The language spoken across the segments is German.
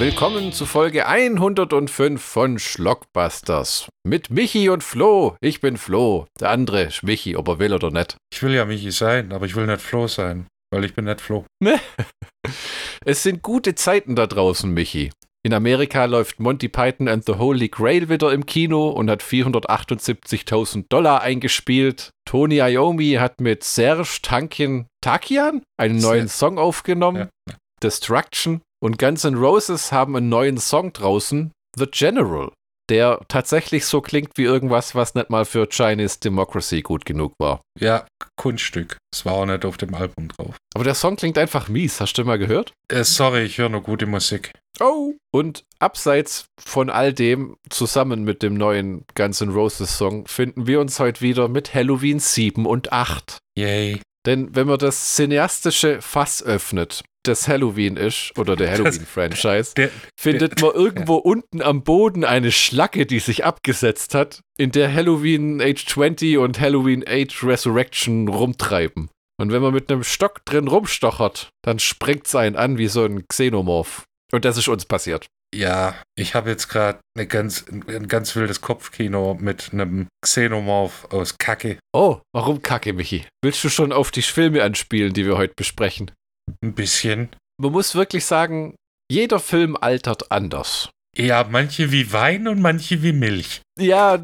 Willkommen zu Folge 105 von Schlockbusters. Mit Michi und Flo. Ich bin Flo. Der andere ist Michi, ob er will oder nicht. Ich will ja Michi sein, aber ich will nicht Flo sein, weil ich bin nicht Flo. es sind gute Zeiten da draußen, Michi. In Amerika läuft Monty Python and the Holy Grail wieder im Kino und hat 478.000 Dollar eingespielt. Tony Iommi hat mit Serge Tankian Takian einen neuen Song aufgenommen, ja. Destruction. Und Guns N' Roses haben einen neuen Song draußen, The General der tatsächlich so klingt wie irgendwas, was nicht mal für Chinese Democracy gut genug war. Ja, Kunststück. Es war auch nicht auf dem Album drauf. Aber der Song klingt einfach mies. Hast du mal gehört? Äh, sorry, ich höre nur gute Musik. Oh. Und abseits von all dem, zusammen mit dem neuen Guns N' Roses Song, finden wir uns heute wieder mit Halloween 7 und 8. Yay. Denn wenn man das cineastische Fass öffnet, das Halloween ist, oder der Halloween-Franchise, findet man irgendwo ja. unten am Boden eine Schlacke, die sich abgesetzt hat, in der Halloween Age 20 und Halloween Age Resurrection rumtreiben. Und wenn man mit einem Stock drin rumstochert, dann springt es einen an wie so ein Xenomorph. Und das ist uns passiert. Ja, ich habe jetzt gerade ganz, ein ganz wildes Kopfkino mit einem Xenomorph aus Kacke. Oh, warum Kacke, Michi? Willst du schon auf die Filme anspielen, die wir heute besprechen? Ein bisschen. Man muss wirklich sagen, jeder Film altert anders. Ja, manche wie Wein und manche wie Milch. Ja,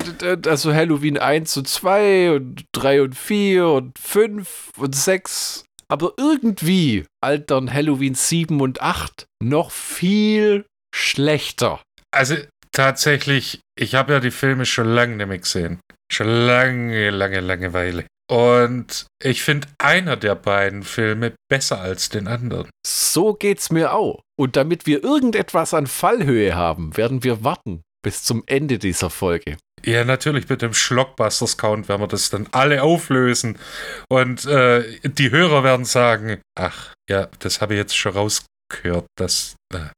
also Halloween 1 und 2 und 3 und 4 und 5 und 6. Aber irgendwie altern Halloween 7 und 8 noch viel schlechter. Also tatsächlich, ich habe ja die Filme schon lange nicht mehr gesehen. Schon lange, lange, lange Weile. Und ich finde einer der beiden Filme besser als den anderen. So geht's mir auch. Und damit wir irgendetwas an Fallhöhe haben, werden wir warten bis zum Ende dieser Folge. Ja, natürlich mit dem Schlockbusters-Count werden wir das dann alle auflösen. Und äh, die Hörer werden sagen, ach, ja, das habe ich jetzt schon rausgehört, dass... Äh,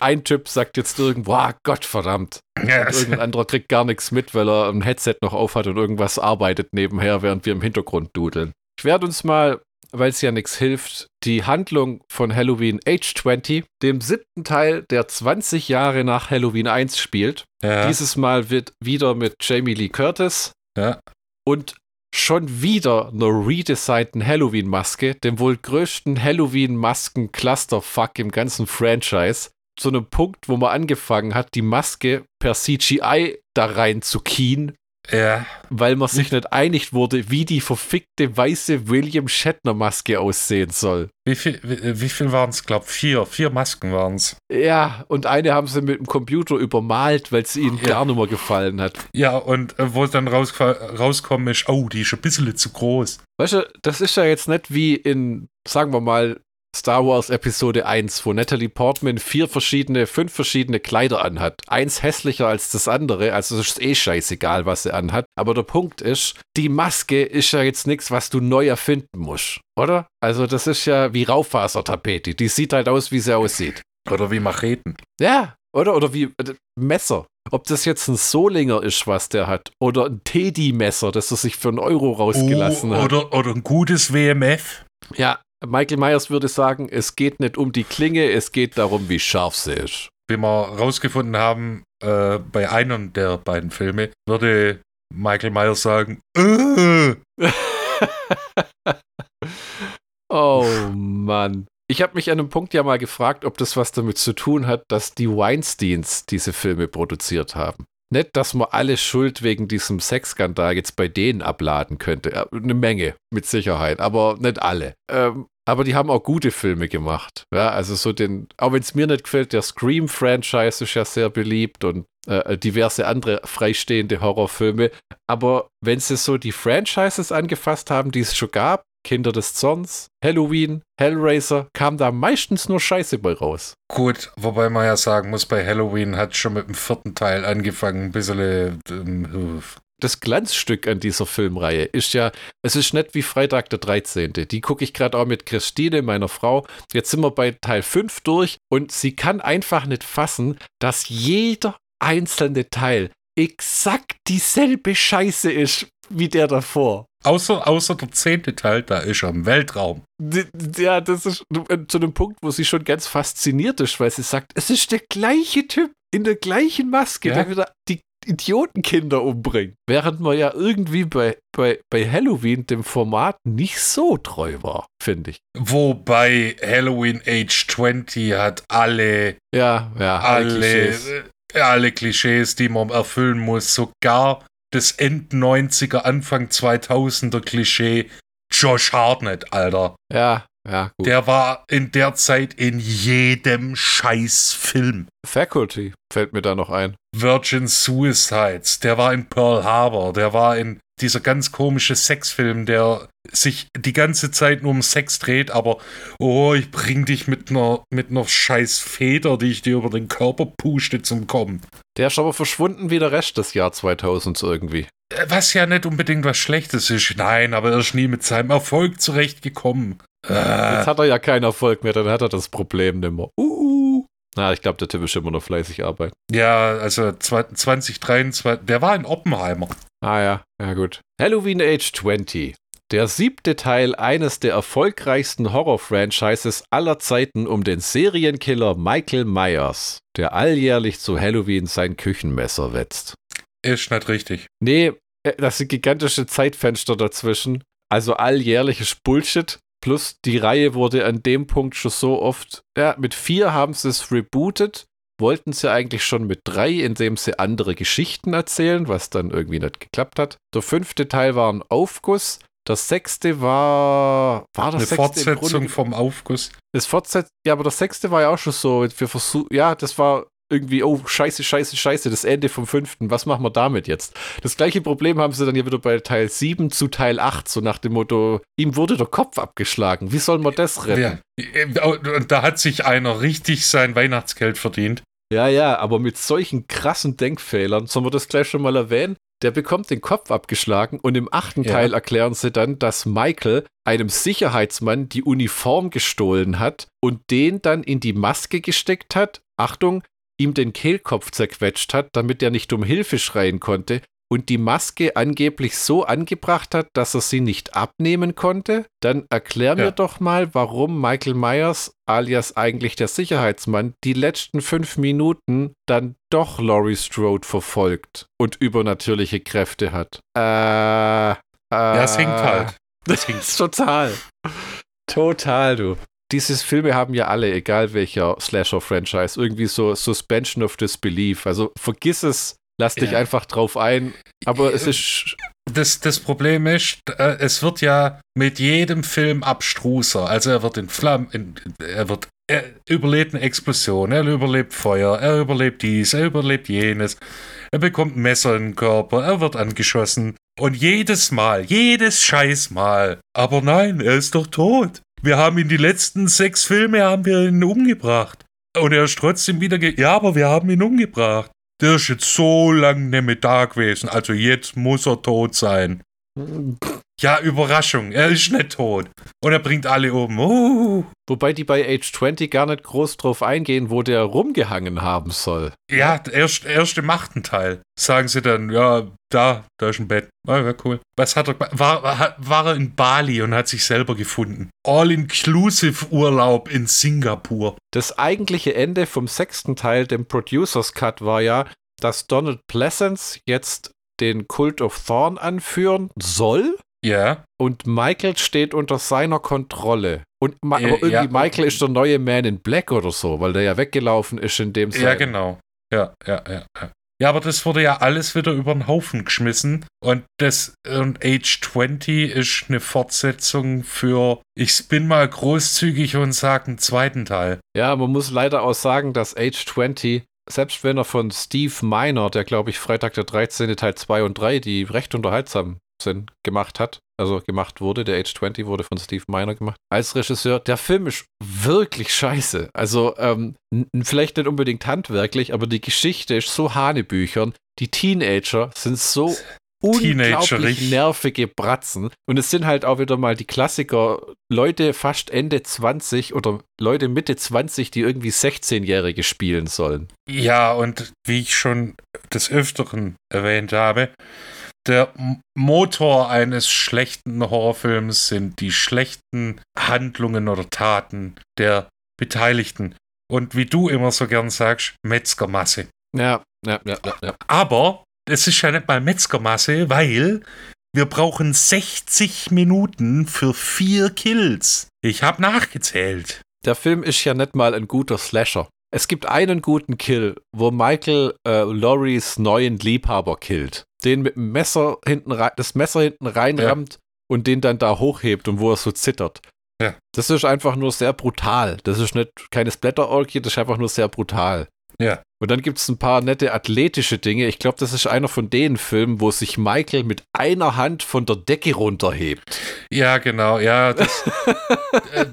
ein Typ sagt jetzt irgendwo, ah, Gott verdammt. Und irgendein anderer kriegt gar nichts mit, weil er ein Headset noch aufhat und irgendwas arbeitet nebenher, während wir im Hintergrund dudeln. Ich werde uns mal, weil es ja nichts hilft, die Handlung von Halloween Age 20, dem siebten Teil, der 20 Jahre nach Halloween 1 spielt. Ja. Dieses Mal wird wieder mit Jamie Lee Curtis. Ja. Und schon wieder einer redesignten Halloween-Maske, dem wohl größten Halloween-Masken-Clusterfuck im ganzen Franchise, zu einem Punkt, wo man angefangen hat, die Maske per CGI da rein zu kien ja. Weil man sich nicht einig wurde, wie die verfickte weiße William Shatner-Maske aussehen soll. Wie viel, wie, wie viel waren es? glaube vier. Vier Masken waren es. Ja, und eine haben sie mit dem Computer übermalt, weil sie ihnen ja. gar nicht mehr gefallen hat. Ja, und äh, wo es dann raus, rauskommt, ist, oh, die ist ein bisschen zu groß. Weißt du, das ist ja jetzt nicht wie in, sagen wir mal, Star Wars Episode 1, wo Natalie Portman vier verschiedene, fünf verschiedene Kleider anhat. Eins hässlicher als das andere, also es ist eh scheißegal, was sie anhat. Aber der Punkt ist, die Maske ist ja jetzt nichts, was du neu erfinden musst, oder? Also das ist ja wie Raufasertapete. Die sieht halt aus, wie sie aussieht. Oder wie Macheten. Ja, oder? Oder wie äh, Messer. Ob das jetzt ein Solinger ist, was der hat, oder ein Teddy-Messer, das er sich für einen Euro rausgelassen oh, hat. Oder, oder ein gutes WMF. Ja, Michael Myers würde sagen, es geht nicht um die Klinge, es geht darum, wie scharf sie ist. Wie wir rausgefunden haben, äh, bei einem der beiden Filme würde Michael Myers sagen, äh. Oh Mann. Ich habe mich an einem Punkt ja mal gefragt, ob das was damit zu tun hat, dass die Weinsteins diese Filme produziert haben. Nicht, dass man alle Schuld wegen diesem Sexskandal jetzt bei denen abladen könnte. Eine Menge, mit Sicherheit, aber nicht alle. Ähm, aber die haben auch gute Filme gemacht. Ja, also so den, auch wenn es mir nicht gefällt, der Scream-Franchise ist ja sehr beliebt und äh, diverse andere freistehende Horrorfilme. Aber wenn sie so die Franchises angefasst haben, die es schon gab, Kinder des Zorns, Halloween, Hellraiser, kam da meistens nur Scheiße bei raus. Gut, wobei man ja sagen muss, bei Halloween hat schon mit dem vierten Teil angefangen, ein bisschen ähm, das Glanzstück an dieser Filmreihe ist ja, es ist nicht wie Freitag der 13. Die gucke ich gerade auch mit Christine, meiner Frau. Jetzt sind wir bei Teil 5 durch und sie kann einfach nicht fassen, dass jeder einzelne Teil exakt dieselbe Scheiße ist wie der davor. Außer, außer der zehnte Teil, da ist er im Weltraum. Ja, das ist zu einem Punkt, wo sie schon ganz fasziniert ist, weil sie sagt, es ist der gleiche Typ in der gleichen Maske, ja. der wieder die Idiotenkinder umbringt. Während man ja irgendwie bei, bei, bei Halloween dem Format nicht so treu war, finde ich. Wobei Halloween Age 20 hat alle, ja, ja, alle, Klischees. Äh, alle Klischees, die man erfüllen muss. Sogar das End-90er, Anfang 2000er Klischee Josh Hartnett, Alter. Ja, ja, gut. Der war in der Zeit in jedem Scheißfilm. Faculty fällt mir da noch ein. Virgin Suicides, der war in Pearl Harbor, der war in dieser ganz komische Sexfilm, der sich die ganze Zeit nur um Sex dreht, aber oh, ich bring dich mit einer mit einer scheiß Feder, die ich dir über den Körper puste zum Kommen. Der ist aber verschwunden wie der Rest des Jahr 2000 irgendwie. Äh, was ja nicht unbedingt was Schlechtes ist. Nein, aber er ist nie mit seinem Erfolg zurechtgekommen. Jetzt hat er ja keinen Erfolg mehr, dann hat er das Problem nimmer. Uh, uh. Na, ich glaube, der Typ ist immer noch fleißig arbeiten. Ja, also 2023, der war in Oppenheimer. Ah ja, ja gut. Halloween Age 20. Der siebte Teil eines der erfolgreichsten Horror-Franchises aller Zeiten um den Serienkiller Michael Myers, der alljährlich zu Halloween sein Küchenmesser wetzt. Ist nicht richtig. Nee, äh, das sind gigantische Zeitfenster dazwischen. Also alljährliches Bullshit. Plus die Reihe wurde an dem Punkt schon so oft, ja, mit vier haben sie es rebootet, wollten sie eigentlich schon mit drei, indem sie andere Geschichten erzählen, was dann irgendwie nicht geklappt hat. Der fünfte Teil war ein Aufguss. Der sechste war. War das Eine Fortsetzung vom Aufguss. Das Fortsetz ja, aber der sechste war ja auch schon so. Wir versuchen, ja, das war irgendwie, oh, scheiße, scheiße, scheiße, das Ende vom fünften, was machen wir damit jetzt? Das gleiche Problem haben sie dann ja wieder bei Teil 7 zu Teil 8, so nach dem Motto, ihm wurde der Kopf abgeschlagen, wie soll man das retten? Ja, und da hat sich einer richtig sein Weihnachtsgeld verdient. Ja, ja, aber mit solchen krassen Denkfehlern, sollen wir das gleich schon mal erwähnen? Der bekommt den Kopf abgeschlagen und im achten ja. Teil erklären sie dann, dass Michael einem Sicherheitsmann die Uniform gestohlen hat und den dann in die Maske gesteckt hat. Achtung, ihm den Kehlkopf zerquetscht hat, damit er nicht um Hilfe schreien konnte und die Maske angeblich so angebracht hat, dass er sie nicht abnehmen konnte, dann erklär ja. mir doch mal, warum Michael Myers, alias eigentlich der Sicherheitsmann, die letzten fünf Minuten dann doch Laurie Strode verfolgt und übernatürliche Kräfte hat. Äh. äh ja, es hinkt halt. Das hinkt. total. Total, du diese Filme haben ja alle, egal welcher Slasher-Franchise, irgendwie so Suspension of Disbelief. Also vergiss es, lass dich ja. einfach drauf ein. Aber es ist. Das, das Problem ist, äh, es wird ja mit jedem Film abstruser. Also er wird in Flammen, in, er wird, er überlebt eine Explosion, er überlebt Feuer, er überlebt dies, er überlebt jenes. Er bekommt Messer in den Körper, er wird angeschossen. Und jedes Mal, jedes Scheißmal. Aber nein, er ist doch tot. Wir haben ihn die letzten sechs Filme haben wir ihn umgebracht. Und er ist trotzdem wieder ge Ja, aber wir haben ihn umgebracht. Der ist jetzt so lange nicht mehr da gewesen. Also jetzt muss er tot sein. Ja, Überraschung, er ist nicht tot. Und er bringt alle um. Uh. Wobei die bei Age 20 gar nicht groß drauf eingehen, wo der rumgehangen haben soll. Ja, der erste, erste Machtenteil. Sagen sie dann, ja, da, da ist ein Bett. Ah, ja, cool. Was hat er war, war, war er in Bali und hat sich selber gefunden. All-inclusive Urlaub in Singapur. Das eigentliche Ende vom sechsten Teil, dem Producers Cut, war ja, dass Donald Pleasance jetzt den Cult of Thorn anführen soll. Ja. Und Michael steht unter seiner Kontrolle. Und Ma aber irgendwie ja. Michael ist der neue Man in Black oder so, weil der ja weggelaufen ist in dem Sinne. Ja, genau. Ja, ja, ja. Ja, aber das wurde ja alles wieder über den Haufen geschmissen. Und das und Age 20 ist eine Fortsetzung für, ich bin mal großzügig und sage einen zweiten Teil. Ja, man muss leider auch sagen, dass Age 20 selbst wenn er von Steve Miner, der glaube ich Freitag der 13. Teil 2 und 3, die recht unterhaltsam sind, gemacht hat, also gemacht wurde, der Age 20 wurde von Steve Miner gemacht, als Regisseur, der Film ist wirklich scheiße. Also ähm, vielleicht nicht unbedingt handwerklich, aber die Geschichte ist so hanebüchern. Die Teenager sind so unglaublich nervige Bratzen. Und es sind halt auch wieder mal die Klassiker, Leute fast Ende 20 oder Leute Mitte 20, die irgendwie 16-Jährige spielen sollen. Ja, und wie ich schon des Öfteren erwähnt habe, der Motor eines schlechten Horrorfilms sind die schlechten Handlungen oder Taten der Beteiligten. Und wie du immer so gern sagst, Metzgermasse. Ja, ja, ja, ja. ja. Aber es ist ja nicht mal Metzgermasse, weil wir brauchen 60 Minuten für vier Kills. Ich habe nachgezählt. Der Film ist ja nicht mal ein guter Slasher. Es gibt einen guten Kill, wo Michael äh, Loris neuen Liebhaber killt. Den mit dem Messer hinten rein, das Messer hinten reinrammt ja. und den dann da hochhebt und wo er so zittert. Ja. Das ist einfach nur sehr brutal. Das ist nicht keine Splatter-Orgie, das ist einfach nur sehr brutal. Ja. Und dann gibt es ein paar nette athletische Dinge. Ich glaube, das ist einer von den Filmen, wo sich Michael mit einer Hand von der Decke runterhebt. Ja, genau. Ja, das, äh,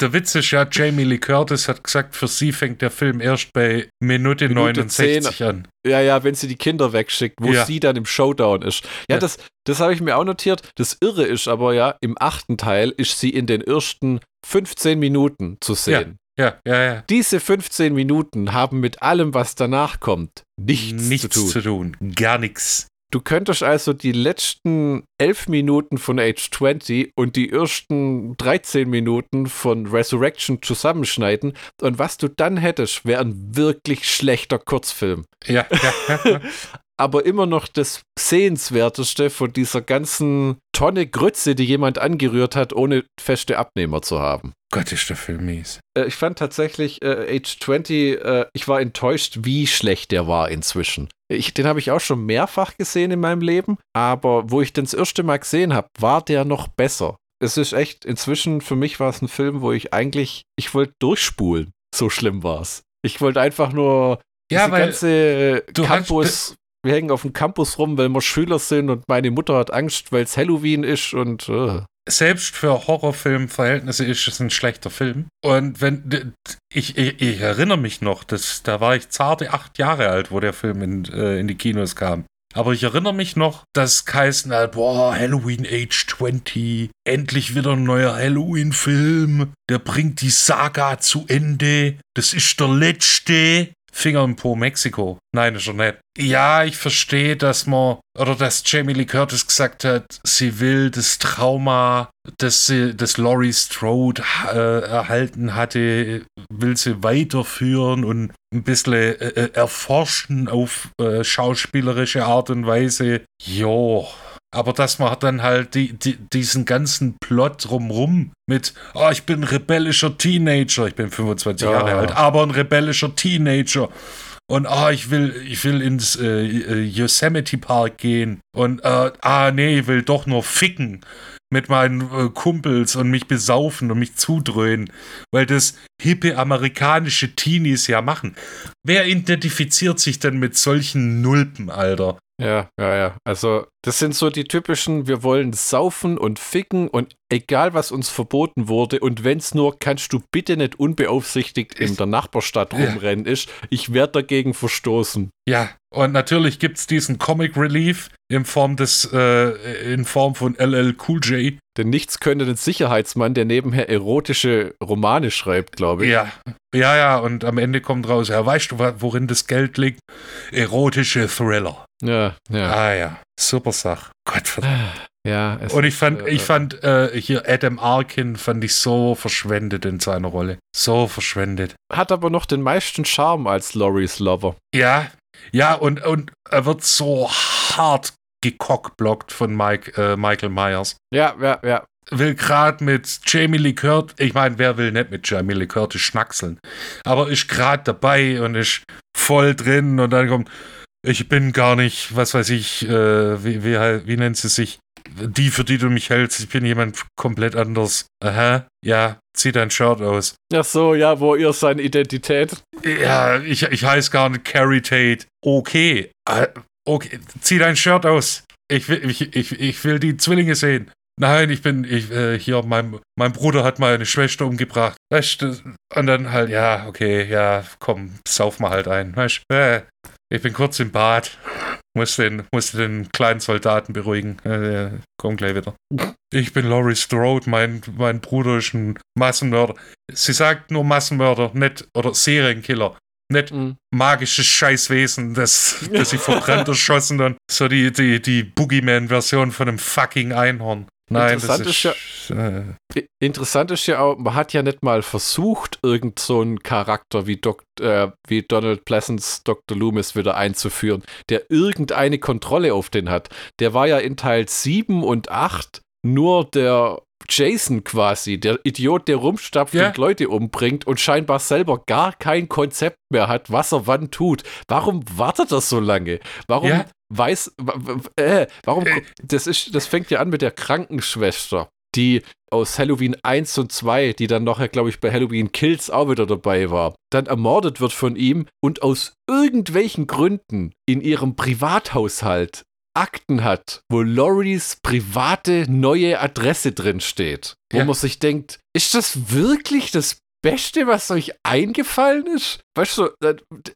der Witz ist ja, Jamie Lee Curtis hat gesagt, für sie fängt der Film erst bei Minute, Minute 69 10. an. Ja, ja, wenn sie die Kinder wegschickt, wo ja. sie dann im Showdown ist. Ja, ja. das, das habe ich mir auch notiert. Das Irre ist aber ja, im achten Teil ist sie in den ersten 15 Minuten zu sehen. Ja, ja, ja. Diese 15 Minuten haben mit allem, was danach kommt, nichts, nichts zu tun. zu tun. Gar nichts. Du könntest also die letzten 11 Minuten von Age 20 und die ersten 13 Minuten von Resurrection zusammenschneiden und was du dann hättest, wäre ein wirklich schlechter Kurzfilm. Ja, ja, ja. aber immer noch das Sehenswerteste von dieser ganzen Tonne Grütze, die jemand angerührt hat, ohne feste Abnehmer zu haben. Gott, ist der Film mies. Äh, ich fand tatsächlich äh, Age 20, äh, ich war enttäuscht, wie schlecht der war inzwischen. Ich, den habe ich auch schon mehrfach gesehen in meinem Leben, aber wo ich den das erste Mal gesehen habe, war der noch besser. Es ist echt, inzwischen für mich war es ein Film, wo ich eigentlich, ich wollte durchspulen. So schlimm war es. Ich wollte einfach nur ja, diese ganze Campus wir hängen auf dem Campus rum, weil wir Schüler sind und meine Mutter hat Angst, weil es Halloween ist und. Uh. Selbst für Horrorfilmverhältnisse ist es ein schlechter Film. Und wenn ich, ich, ich erinnere mich noch, dass, da war ich zarte acht Jahre alt, wo der Film in, äh, in die Kinos kam. Aber ich erinnere mich noch, dass geheißen hat, boah, Halloween Age 20, endlich wieder ein neuer Halloween-Film, der bringt die Saga zu Ende, das ist der letzte. Finger im Po Mexiko. Nein, ist er nicht. Ja, ich verstehe, dass man, oder dass Jamie Lee Curtis gesagt hat, sie will das Trauma, das sie, das Laurie Strode äh, erhalten hatte, will sie weiterführen und ein bisschen äh, äh, erforschen auf äh, schauspielerische Art und Weise. Jo, aber dass man dann halt die, die, diesen ganzen Plot drumrum mit, oh, ich bin ein rebellischer Teenager, ich bin 25 ja. Jahre alt, aber ein rebellischer Teenager. Und ah, ich will, ich will ins äh, äh, Yosemite Park gehen. Und äh, ah, nee, ich will doch nur ficken mit meinen äh, Kumpels und mich besaufen und mich zudröhnen, weil das hippe amerikanische Teenies ja machen. Wer identifiziert sich denn mit solchen Nulpen, Alter? Ja, ja, ja. Also, das sind so die typischen, wir wollen saufen und ficken und egal was uns verboten wurde und wenn es nur, kannst du bitte nicht unbeaufsichtigt in der Nachbarstadt rumrennen ja. ist, ich werde dagegen verstoßen. Ja, und natürlich gibt es diesen Comic Relief in Form des, äh, in Form von LL Cool J. Denn nichts könnte den Sicherheitsmann, der nebenher erotische Romane schreibt, glaube ich. Ja, ja, ja, und am Ende kommt raus, ja, weißt du, worin das Geld liegt? Erotische Thriller. Ja, ja. Ah ja, super Sache. Gott verdammt. Ja, und ich fand, äh, ich fand äh, hier Adam Arkin fand ich so verschwendet in seiner Rolle. So verschwendet. Hat aber noch den meisten Charme als Loris Lover. Ja, ja, und, und er wird so hart gekockblockt von Mike, äh, Michael Myers. Ja, ja, ja. Will gerade mit Jamie Lee Curtis, ich meine, wer will nicht mit Jamie Lee Curtis schnackseln? Aber ist gerade dabei und ist voll drin und dann kommt, ich bin gar nicht, was weiß ich, äh, wie, wie, wie nennt sie sich? die, für die du mich hältst, ich bin jemand komplett anders. Aha, ja, zieh dein Shirt aus. Ach so, ja, wo ihr seine Identität? Ja, ich, ich heiße gar nicht Carrie Tate. Okay, äh, okay, zieh dein Shirt aus. Ich will, ich, ich, ich will die Zwillinge sehen. Nein, ich bin, ich, äh, hier, mein, mein Bruder hat meine Schwester umgebracht. Weißt du, und dann halt, ja, okay, ja, komm, sauf mal halt ein. Weißt du, äh, ich bin kurz im Bad. Muss den, muss den kleinen Soldaten beruhigen. Äh, komm gleich wieder. Ich bin Laurie Strode, mein, mein Bruder ist ein Massenmörder. Sie sagt nur Massenmörder, nicht, oder Serienkiller. Nicht Mhm. magisches Scheißwesen, das, das sie verbrannt erschossen und so die, die, die Boogeyman-Version von einem fucking Einhorn. Nein, Interessant ist, ist äh, I- Interessant ist ja auch, man hat ja nicht mal versucht, irgend so einen Charakter wie, Dok äh, wie Donald Pleasance Dr. Loomis wieder einzuführen, der irgendeine Kontrolle auf den hat. Der war ja in Teil 7 und 8 nur der Jason quasi, der Idiot, der rumstapft Ja. und Leute umbringt und scheinbar selber gar kein Konzept mehr hat, was er wann tut. Warum wartet er so lange? Warum Ja. Weiß, äh, warum, das ist, das fängt ja an mit der Krankenschwester, die aus Halloween 1 und 2, die dann nachher, glaube ich, bei Halloween Kills auch wieder dabei war, dann ermordet wird von ihm und aus irgendwelchen Gründen in ihrem Privathaushalt Akten hat, wo Loris private neue Adresse drin steht. Wo Ja. man sich denkt, ist das wirklich das Beste, was euch eingefallen ist? Weißt du,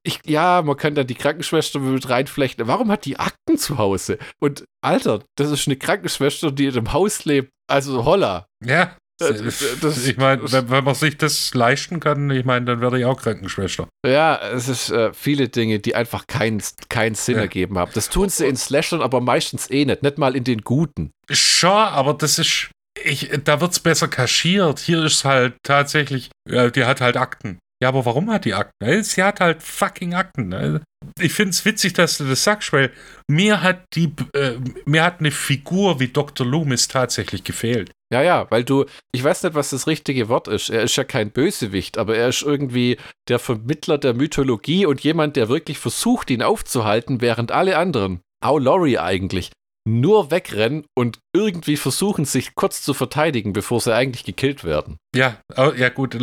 ich, ja, man kann dann die Krankenschwester mit reinflechten. Warum hat die Akten zu Hause? Und Alter, das ist eine Krankenschwester, die in einem Haus lebt. Also holla. ja. Äh, das- ich meine, wenn, wenn man sich das leisten kann, ich meine, dann werde ich auch Krankenschwester. Ja, es ist äh, viele Dinge, die einfach keinen keinen Sinn Ja. ergeben haben. Das tun sie in Slashern, aber meistens eh nicht. Nicht mal in den guten. Schon, aber das ist. Ich, da wird's besser kaschiert. Hier ist halt tatsächlich, ja, die hat halt Akten. Ja, aber warum hat die Akten? Äh, Sie hat halt fucking Akten. ne? Ich find's witzig, dass du das sagst, weil mir hat die, äh, mir hat eine Figur wie Dr. Loomis tatsächlich gefehlt. Ja, ja, weil du, ich weiß nicht, was das richtige Wort ist. Er ist ja kein Bösewicht, aber er ist irgendwie der Vermittler der Mythologie und jemand, der wirklich versucht, ihn aufzuhalten, während alle anderen, auch Laurie eigentlich, nur wegrennen und irgendwie versuchen, sich kurz zu verteidigen, bevor sie eigentlich gekillt werden. Ja, au- ja gut.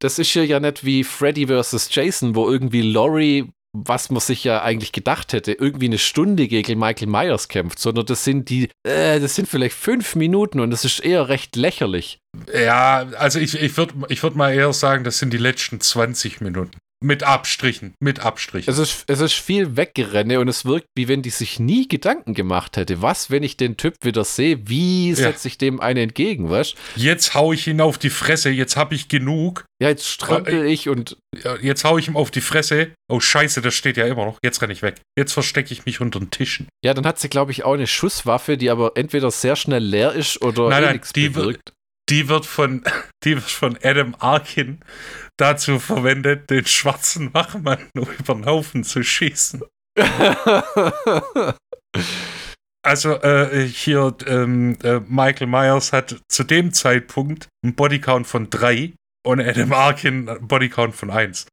Das ist hier ja nicht wie Freddy vs. Jason, wo irgendwie Laurie, was man sich ja eigentlich gedacht hätte, irgendwie eine Stunde gegen Michael Myers kämpft, sondern das sind die, äh, das sind vielleicht fünf Minuten und das ist eher recht lächerlich. Ja, also ich, ich würde ich würd mal eher sagen, das sind die letzten 20 Minuten. Mit Abstrichen, mit Abstrichen. Es ist, es ist viel Weggerenne und es wirkt, wie wenn die sich nie Gedanken gemacht hätte. Was, wenn ich den Typ wieder sehe? Wie setze ich dem einen entgegen, weißt Jetzt hau ich ihn auf die Fresse, jetzt hab ich genug. Ja, jetzt strampel ich und Ja, Jetzt hau ich ihm auf die Fresse. Oh Scheiße, das steht ja immer noch. Jetzt renne ich weg. Jetzt verstecke ich mich unter den Tischen. ja, dann hat sie, glaube ich, auch eine Schusswaffe, die aber entweder sehr schnell leer ist oder Nein, eh nein, nichts die bewirkt. Die wird von, die wird von Adam Arkin dazu verwendet, den schwarzen Wachmann über den Haufen zu schießen. Also äh, hier, ähm, äh, Michael Myers hat zu dem Zeitpunkt einen Bodycount von drei und Adam Arkin einen Bodycount von eins.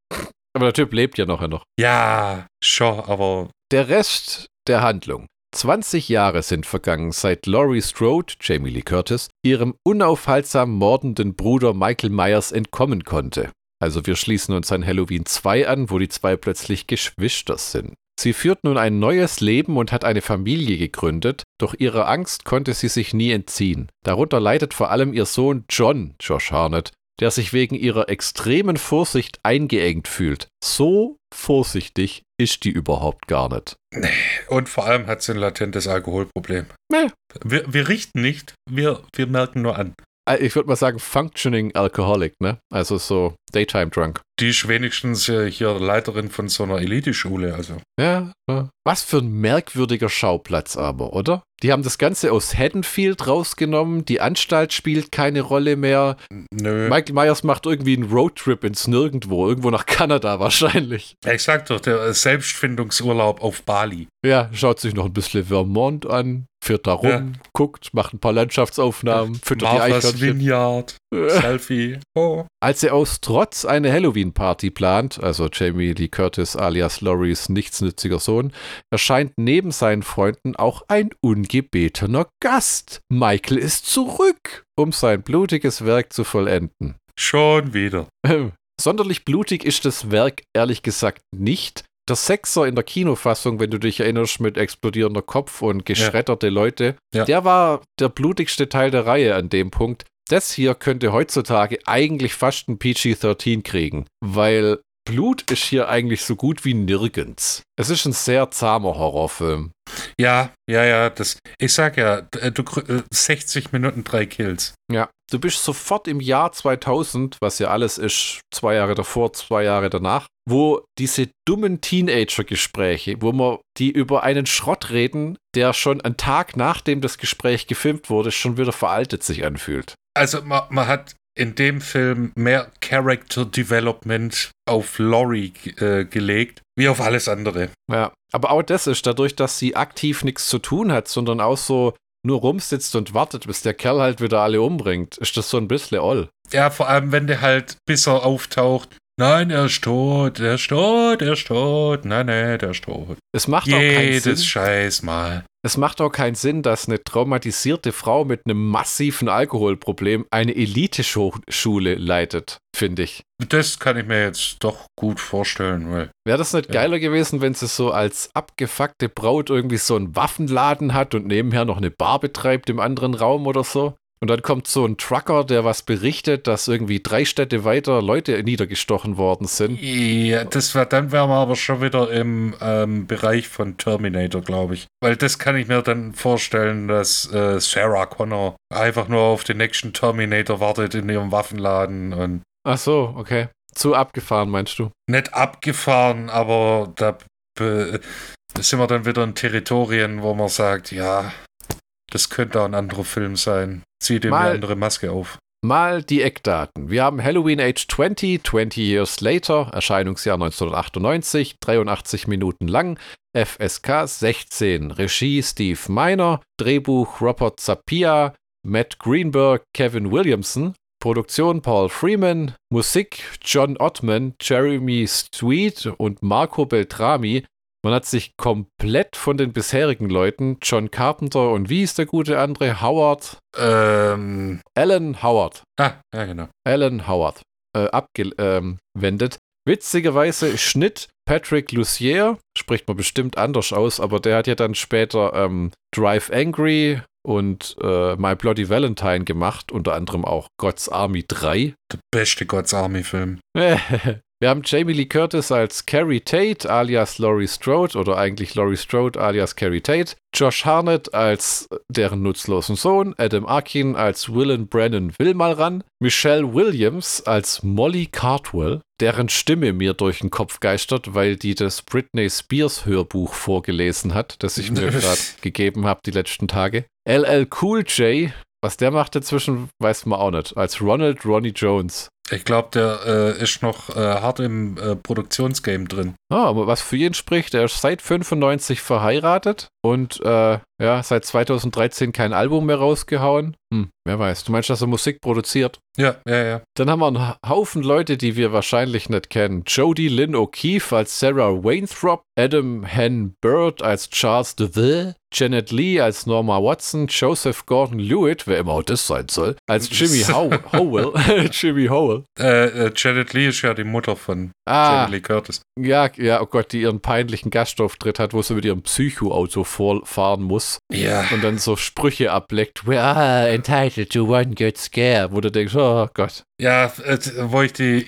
aber der Typ lebt ja nachher noch. Ja, schon, aber Der Rest der Handlung. 20 Jahre sind vergangen, seit Laurie Strode, Jamie Lee Curtis, ihrem unaufhaltsam mordenden Bruder Michael Myers entkommen konnte. Also wir schließen uns an Halloween 2 an, wo die zwei plötzlich Geschwister sind. Sie führt nun ein neues Leben und hat eine Familie gegründet, doch ihrer Angst konnte sie sich nie entziehen. Darunter leidet vor allem ihr Sohn John, Josh Harnett, der sich wegen ihrer extremen Vorsicht eingeengt fühlt. So vorsichtig ist die überhaupt gar nicht. und vor allem hat sie ein latentes Alkoholproblem. Nee. Wir, wir richten nicht, wir, wir merken nur an. Äh, Ich würde mal sagen, Functioning Alcoholic, ne? Also so Daytime Drunk. Die ist wenigstens äh, hier Leiterin von so einer Eliteschule, also. Ja. Was für ein merkwürdiger Schauplatz aber, oder? Die haben das Ganze aus Haddonfield rausgenommen, die Anstalt spielt keine Rolle mehr. Nö. Michael Myers macht irgendwie einen Roadtrip ins Nirgendwo, irgendwo nach Kanada wahrscheinlich. Doch, der Selbstfindungsurlaub auf Bali. Ja, schaut sich noch ein bisschen Vermont an, fährt da rum, Ja. guckt, macht ein paar Landschaftsaufnahmen, füttert die Martha's Eichhörnchen. Vineyard. Selfie. Oh. Als er aus Trotz eine Halloween-Party plant, also Jamie Lee Curtis alias Loris nichtsnütziger Sohn, erscheint neben seinen Freunden auch ein ungebetener Gast. Michael ist zurück, um sein blutiges Werk zu vollenden. Schon wieder. Sonderlich blutig ist das Werk ehrlich gesagt nicht. Der Sechser in der Kinofassung, wenn du dich erinnerst, mit explodierender Kopf und geschredderte Leute, Ja. der war der blutigste Teil der Reihe an dem Punkt. Das hier könnte heutzutage eigentlich fast ein PG-13 kriegen, weil Blut ist hier eigentlich so gut wie nirgends. Es ist ein sehr zahmer Horrorfilm. Ja, ja, ja, das. Ich sag ja, d- du krü- äh, 60 Minuten, drei Kills. Ja. Du bist sofort im Jahr 2000, was ja alles ist, zwei Jahre davor, zwei Jahre danach, wo diese dummen Teenager-Gespräche, wo man die über einen Schrott reden, der schon einen Tag nachdem das Gespräch gefilmt wurde, schon wieder veraltet sich anfühlt. Also man, man hat in dem Film mehr Character Development auf Laurie äh, gelegt, wie auf alles andere. Ja, aber auch das ist dadurch, dass sie aktiv nichts zu tun hat, sondern auch so nur rumsitzt und wartet, bis der Kerl halt wieder alle umbringt, ist das so ein bisschen all. Ja, vor allem, wenn der halt, bis er auftaucht, Nein, er ist tot, er ist tot, er ist tot, nein, nein, der ist tot. Es macht Jedes auch keinen Sinn. Scheiß mal. Es macht auch keinen Sinn, dass eine traumatisierte Frau mit einem massiven Alkoholproblem eine Elite-Schule leitet, finde ich. Das kann ich mir jetzt doch gut vorstellen, weil. Wäre das nicht Ja. geiler gewesen, wenn sie so als abgefuckte Braut irgendwie so einen Waffenladen hat und nebenher noch eine Bar betreibt im anderen Raum oder so? Und dann kommt so ein Trucker, der was berichtet, dass irgendwie drei Städte weiter Leute niedergestochen worden sind. Ja, das wär, dann wären wir aber schon wieder im ähm, Bereich von Terminator, glaube ich. Weil das kann ich mir dann vorstellen, dass äh, Sarah Connor einfach nur auf den nächsten Terminator wartet in ihrem Waffenladen und Ach so, okay. Zu abgefahren, meinst du? nicht abgefahren, aber da sind wir dann wieder in Territorien, wo man sagt, ja, das könnte auch ein anderer Film sein. Zieh dir eine Mal- andere Maske auf. Mal die Eckdaten. Wir haben Halloween Age 20, 20 Years Later, Erscheinungsjahr 1998, 83 Minuten lang, FSK 16, Regie Steve Miner, Drehbuch Robert Zapia, Matt Greenberg, Kevin Williamson, Produktion Paul Freeman, Musik John Ottman, Jeremy Sweet und Marco Beltrami. Man hat sich komplett von den bisherigen Leuten, John Carpenter und wie ist der gute andere, Howard, Ähm, Alan Howard, ah, ja, genau. Alan Howard äh, abgewendet. Witzigerweise Schnitt Patrick Lussier, spricht man bestimmt anders aus, aber der hat ja dann später ähm, Drive Angry und äh, My Bloody Valentine gemacht, unter anderem auch God's Army 3. Der beste God's Army-Film. Wir haben Jamie Lee Curtis als Carrie Tate alias Laurie Strode oder eigentlich Laurie Strode alias Carrie Tate. Josh Harnett als deren nutzlosen Sohn. Adam Arkin als Willen Brennan will mal ran. Michelle Williams als Molly Cardwell, deren Stimme mir durch den Kopf geistert, weil die das Britney Spears Hörbuch vorgelesen hat, das ich mir gerade gegeben habe die letzten Tage. LL Cool J, was der macht inzwischen, weiß man auch nicht. Als Ronald Ronnie Jones. Ich glaube, der äh, ist noch äh, hart im äh, Produktionsgame drin. Ah, aber was für ihn spricht, er ist seit 95 verheiratet und äh, ja, seit 2013 kein Album mehr rausgehauen. Hm, wer weiß. Du meinst, dass er Musik produziert? Ja, ja, ja. Dann haben wir einen Haufen Leute, die wir wahrscheinlich nicht kennen. Jodie Lynn O'Keefe als Sarah Wainthrop, Adam Hen Bird als Charles DeVille, Janet Lee als Norma Watson, Joseph Gordon-Lewitt, wer immer auch das sein soll, als Jimmy How Howell. Jimmy Howell. Äh, äh, Janet Lee ist ja die Mutter von Ah, Jamie Lee Curtis. ja, ja, oh Gott, die ihren peinlichen Gastauftritt hat, wo sie mit ihrem Psycho-Auto vorfahren muss Ja. und dann so Sprüche ableckt. We are entitled to one good scare, wo du denkst, oh Gott. Ja, äh, wo ich die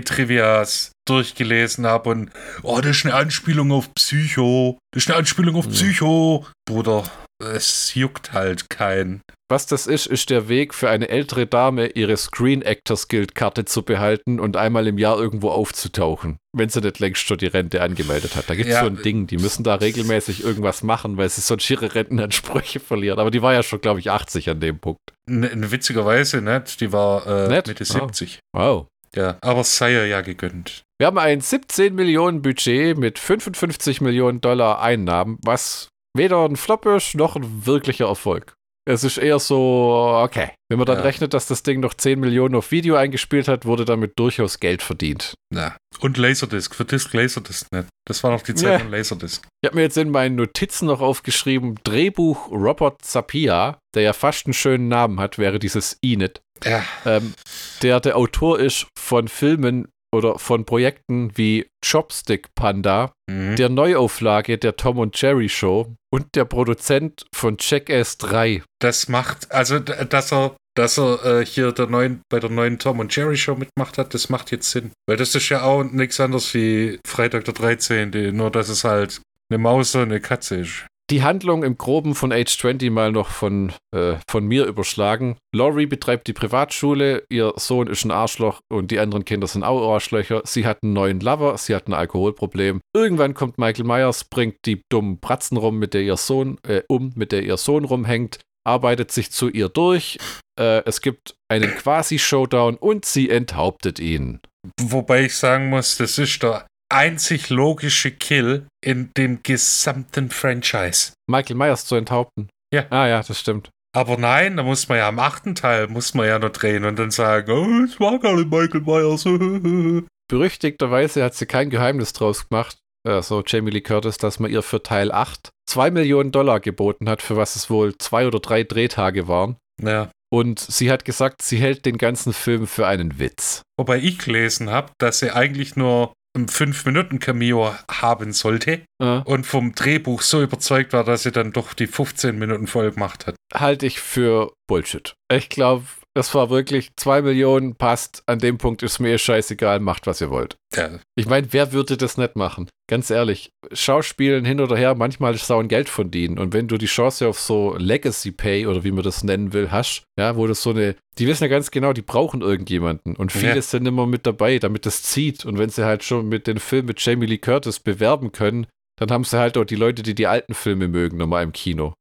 IMDB-Trivias durchgelesen habe und oh, das ist eine Anspielung auf Psycho. Das ist eine Anspielung auf Ja. Psycho. Bruder, es juckt halt keinen. Was das ist, ist der Weg für eine ältere Dame, ihre Screen Actors Guild Karte zu behalten und einmal im Jahr irgendwo aufzutauchen, wenn sie nicht längst schon die Rente angemeldet hat. Da gibt es Ja. so ein Ding, die müssen da regelmäßig irgendwas machen, weil sie sonst ihre Rentenansprüche verlieren. Aber die war ja schon, glaube ich, 80 an dem Punkt. Ne, ne, witzigerweise nicht. Die war äh? Mitte Ah. 70. Wow. Ja, aber es sei ihr ja gegönnt. Wir haben ein 17 Millionen Budget mit 55 Millionen Dollar Einnahmen, was weder ein Flop ist noch ein wirklicher Erfolg. Es ist eher so, okay. Wenn man dann Ja. rechnet, dass das Ding noch 10 Millionen auf Video eingespielt hat, wurde damit durchaus Geld verdient. Na. Und Laserdisc. Für Disc Laserdisc nicht. Das war noch die Zeit Ja. von Laserdisc. Ich habe mir jetzt in meinen Notizen noch aufgeschrieben, Drehbuch Robert Zapia, der ja fast einen schönen Namen hat, wäre dieses Enid, Ja. ähm, der der Autor ist von Filmen oder von Projekten wie Chopstick Panda, Mhm. der Neuauflage der Tom und Jerry Show und der Produzent von Jackass 3. Das macht, also dass er, dass er äh, hier der neuen, bei der neuen Tom und Jerry Show mitmacht hat, das macht jetzt Sinn. Weil das ist ja auch nichts anderes wie Freitag der 13. Nur dass es halt eine Maus und eine Katze ist. Die Handlung im Groben von Age 20 mal noch von, äh, von mir überschlagen. Laurie betreibt die Privatschule, ihr Sohn ist ein Arschloch und die anderen Kinder sind auch Arschlöcher. Sie hat einen neuen Lover, sie hat ein Alkoholproblem. Irgendwann kommt Michael Myers, bringt die dummen Pratzen rum, mit der ihr Sohn, äh, um, mit der ihr Sohn rumhängt, arbeitet sich zu ihr durch. Äh, es gibt einen Quasi-Showdown und sie enthauptet ihn. Wobei ich sagen muss, das ist der einzig logische Kill in dem gesamten Franchise. Michael Myers zu enthaupten. Ja. Ah ja, das stimmt. Aber nein, da muss man ja am achten Teil, muss man ja noch drehen und dann sagen, oh, es war gar nicht Michael Myers. Berüchtigterweise hat sie kein Geheimnis draus gemacht, äh, so Jamie Lee Curtis, dass man ihr für Teil 8 2 Millionen Dollar geboten hat, für was es wohl zwei oder drei Drehtage waren. ja. Und sie hat gesagt, sie hält den ganzen Film für einen Witz. Wobei ich gelesen habe, dass sie eigentlich nur ein 5-Minuten-Cameo haben sollte Äh, und vom Drehbuch so überzeugt war, dass sie dann doch die 15 Minuten voll gemacht hat. halte ich für Bullshit. Ich glaube, das war wirklich 2 Millionen, passt. An dem Punkt ist mir scheißegal, macht, was ihr wollt. Ja, Ich meine, wer würde das nicht machen? Ganz ehrlich, Schauspielen hin oder her, manchmal ist Sau ein Geld verdienen. Und wenn du die Chance auf so Legacy Pay oder wie man das nennen will, hast, ja, wo das so eine, die wissen ja ganz genau, die brauchen irgendjemanden. Und viele Ja. sind immer mit dabei, damit das zieht. Und wenn sie halt schon mit den Film mit Jamie Lee Curtis bewerben können, dann haben sie halt auch die Leute, die die alten Filme mögen, nochmal im Kino.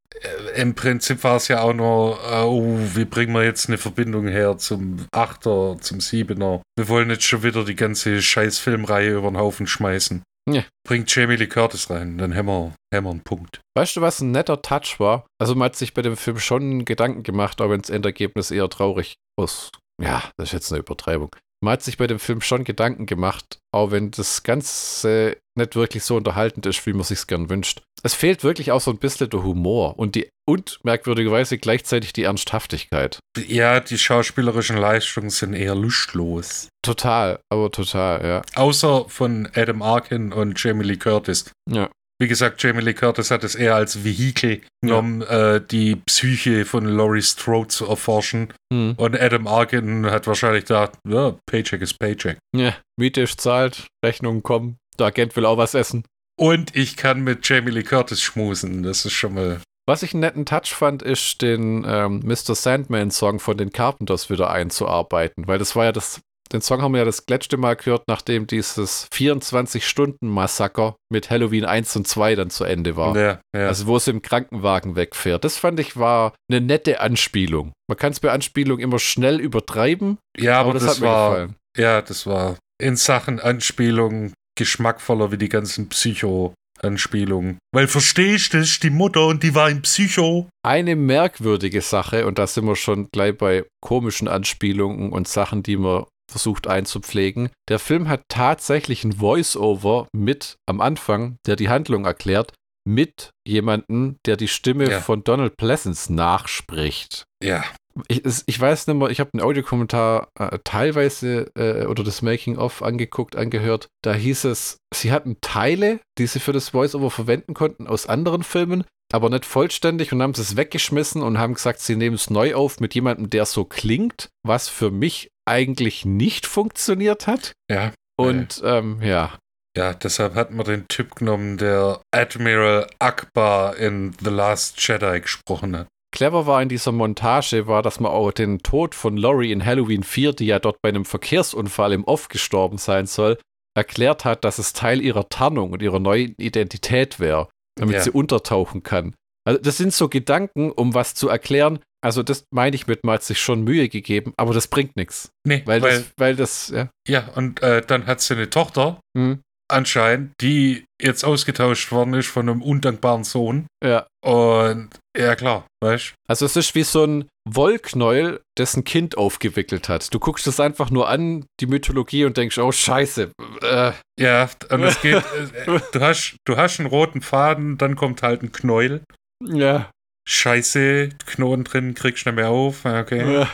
Im Prinzip war es ja auch nur, äh, oh, wie bringen wir jetzt eine Verbindung her zum Achter, zum Siebener? Wir wollen jetzt schon wieder die ganze scheiß Filmreihe über den Haufen schmeißen. Ja. Bringt Jamie Lee Curtis rein, dann haben wir, haben wir einen Punkt. Weißt du, was ein netter Touch war? Also man hat sich bei dem Film schon Gedanken gemacht, auch wenn das Endergebnis eher traurig ist. Ja, das ist jetzt eine Übertreibung. Man hat sich bei dem Film schon Gedanken gemacht, auch wenn das Ganze nicht wirklich so unterhaltend ist, wie man sich gern wünscht. Es fehlt wirklich auch so ein bisschen der Humor und die und merkwürdigerweise gleichzeitig die Ernsthaftigkeit. Ja, die schauspielerischen Leistungen sind eher lustlos. Total, aber total, ja. Außer von Adam Arkin und Jamie Lee Curtis. Ja. Wie gesagt, Jamie Lee Curtis hat es eher als Vehikel genommen, äh, die Psyche von Laurie Strode zu erforschen. Hm. Und Adam Arkin hat wahrscheinlich gedacht, ja, Paycheck ist Paycheck. ja. Miete ist zahlt, Rechnungen kommen, der Agent will auch was essen. Und ich kann mit Jamie Lee Curtis schmusen. Das ist schon mal. Was ich einen netten Touch fand, ist den ähm, Mr. Sandman-Song von den Carpenters wieder einzuarbeiten, weil das war ja das, den Song haben wir ja das letzte Mal gehört, nachdem dieses 24-Stunden-Massaker mit Halloween 1 und 2 dann zu Ende war. Ja, ja. Also wo es im Krankenwagen wegfährt. Das fand ich war eine nette Anspielung. Man kann es bei Anspielung immer schnell übertreiben, ja, aber, aber, das, das, hat mir war. gefallen. Ja, das war in Sachen Anspielung geschmackvoller wie die ganzen Psycho-Anspielungen. Weil verstehst du, die Mutter und die war ein Psycho. Eine merkwürdige Sache, und da sind wir schon gleich bei komischen Anspielungen und Sachen, die man versucht einzupflegen. Der Film hat tatsächlich ein Voice-Over mit am Anfang, der die Handlung erklärt, mit jemandem, der die Stimme Ja. von Donald Pleasance nachspricht. Ja. Ich, ich weiß nicht mehr, ich habe einen Audiokommentar äh, teilweise äh, oder das Making-of angeguckt, angehört. Da hieß es, sie hatten Teile, die sie für das Voice-Over verwenden konnten aus anderen Filmen, aber nicht vollständig und haben es weggeschmissen und haben gesagt, sie nehmen es neu auf mit jemandem, der so klingt, was für mich eigentlich nicht funktioniert hat. Ja. Und ähm, ja, Ja, deshalb hat man den Typ genommen, der Admiral Akbar in The Last Jedi gesprochen hat. clever war in dieser Montage, war, dass man auch den Tod von Laurie in Halloween 4, die ja dort bei einem Verkehrsunfall im Off gestorben sein soll, erklärt hat, dass es Teil ihrer Tarnung und ihrer neuen Identität wäre, damit Ja. sie untertauchen kann. Also das sind so Gedanken, um was zu erklären. Also das meine ich mit, man hat sich schon Mühe gegeben, aber das bringt nichts. Nee, Weil, weil, das, weil das, ja. ja, und äh, dann hat sie eine Tochter, Hm, anscheinend, die jetzt ausgetauscht worden ist von einem undankbaren Sohn. ja. Und ja, klar, weißt Also es ist wie so ein Wollknäuel, dessen Kind aufgewickelt hat. Du guckst es einfach nur an, die Mythologie, und denkst, oh scheiße. Äh, Ja, und es geht, äh, du hast, du hast einen roten Faden, dann kommt halt ein Knäuel. ja. Scheiße, Knoten drin, kriegst du nicht mehr auf. Okay. Ja.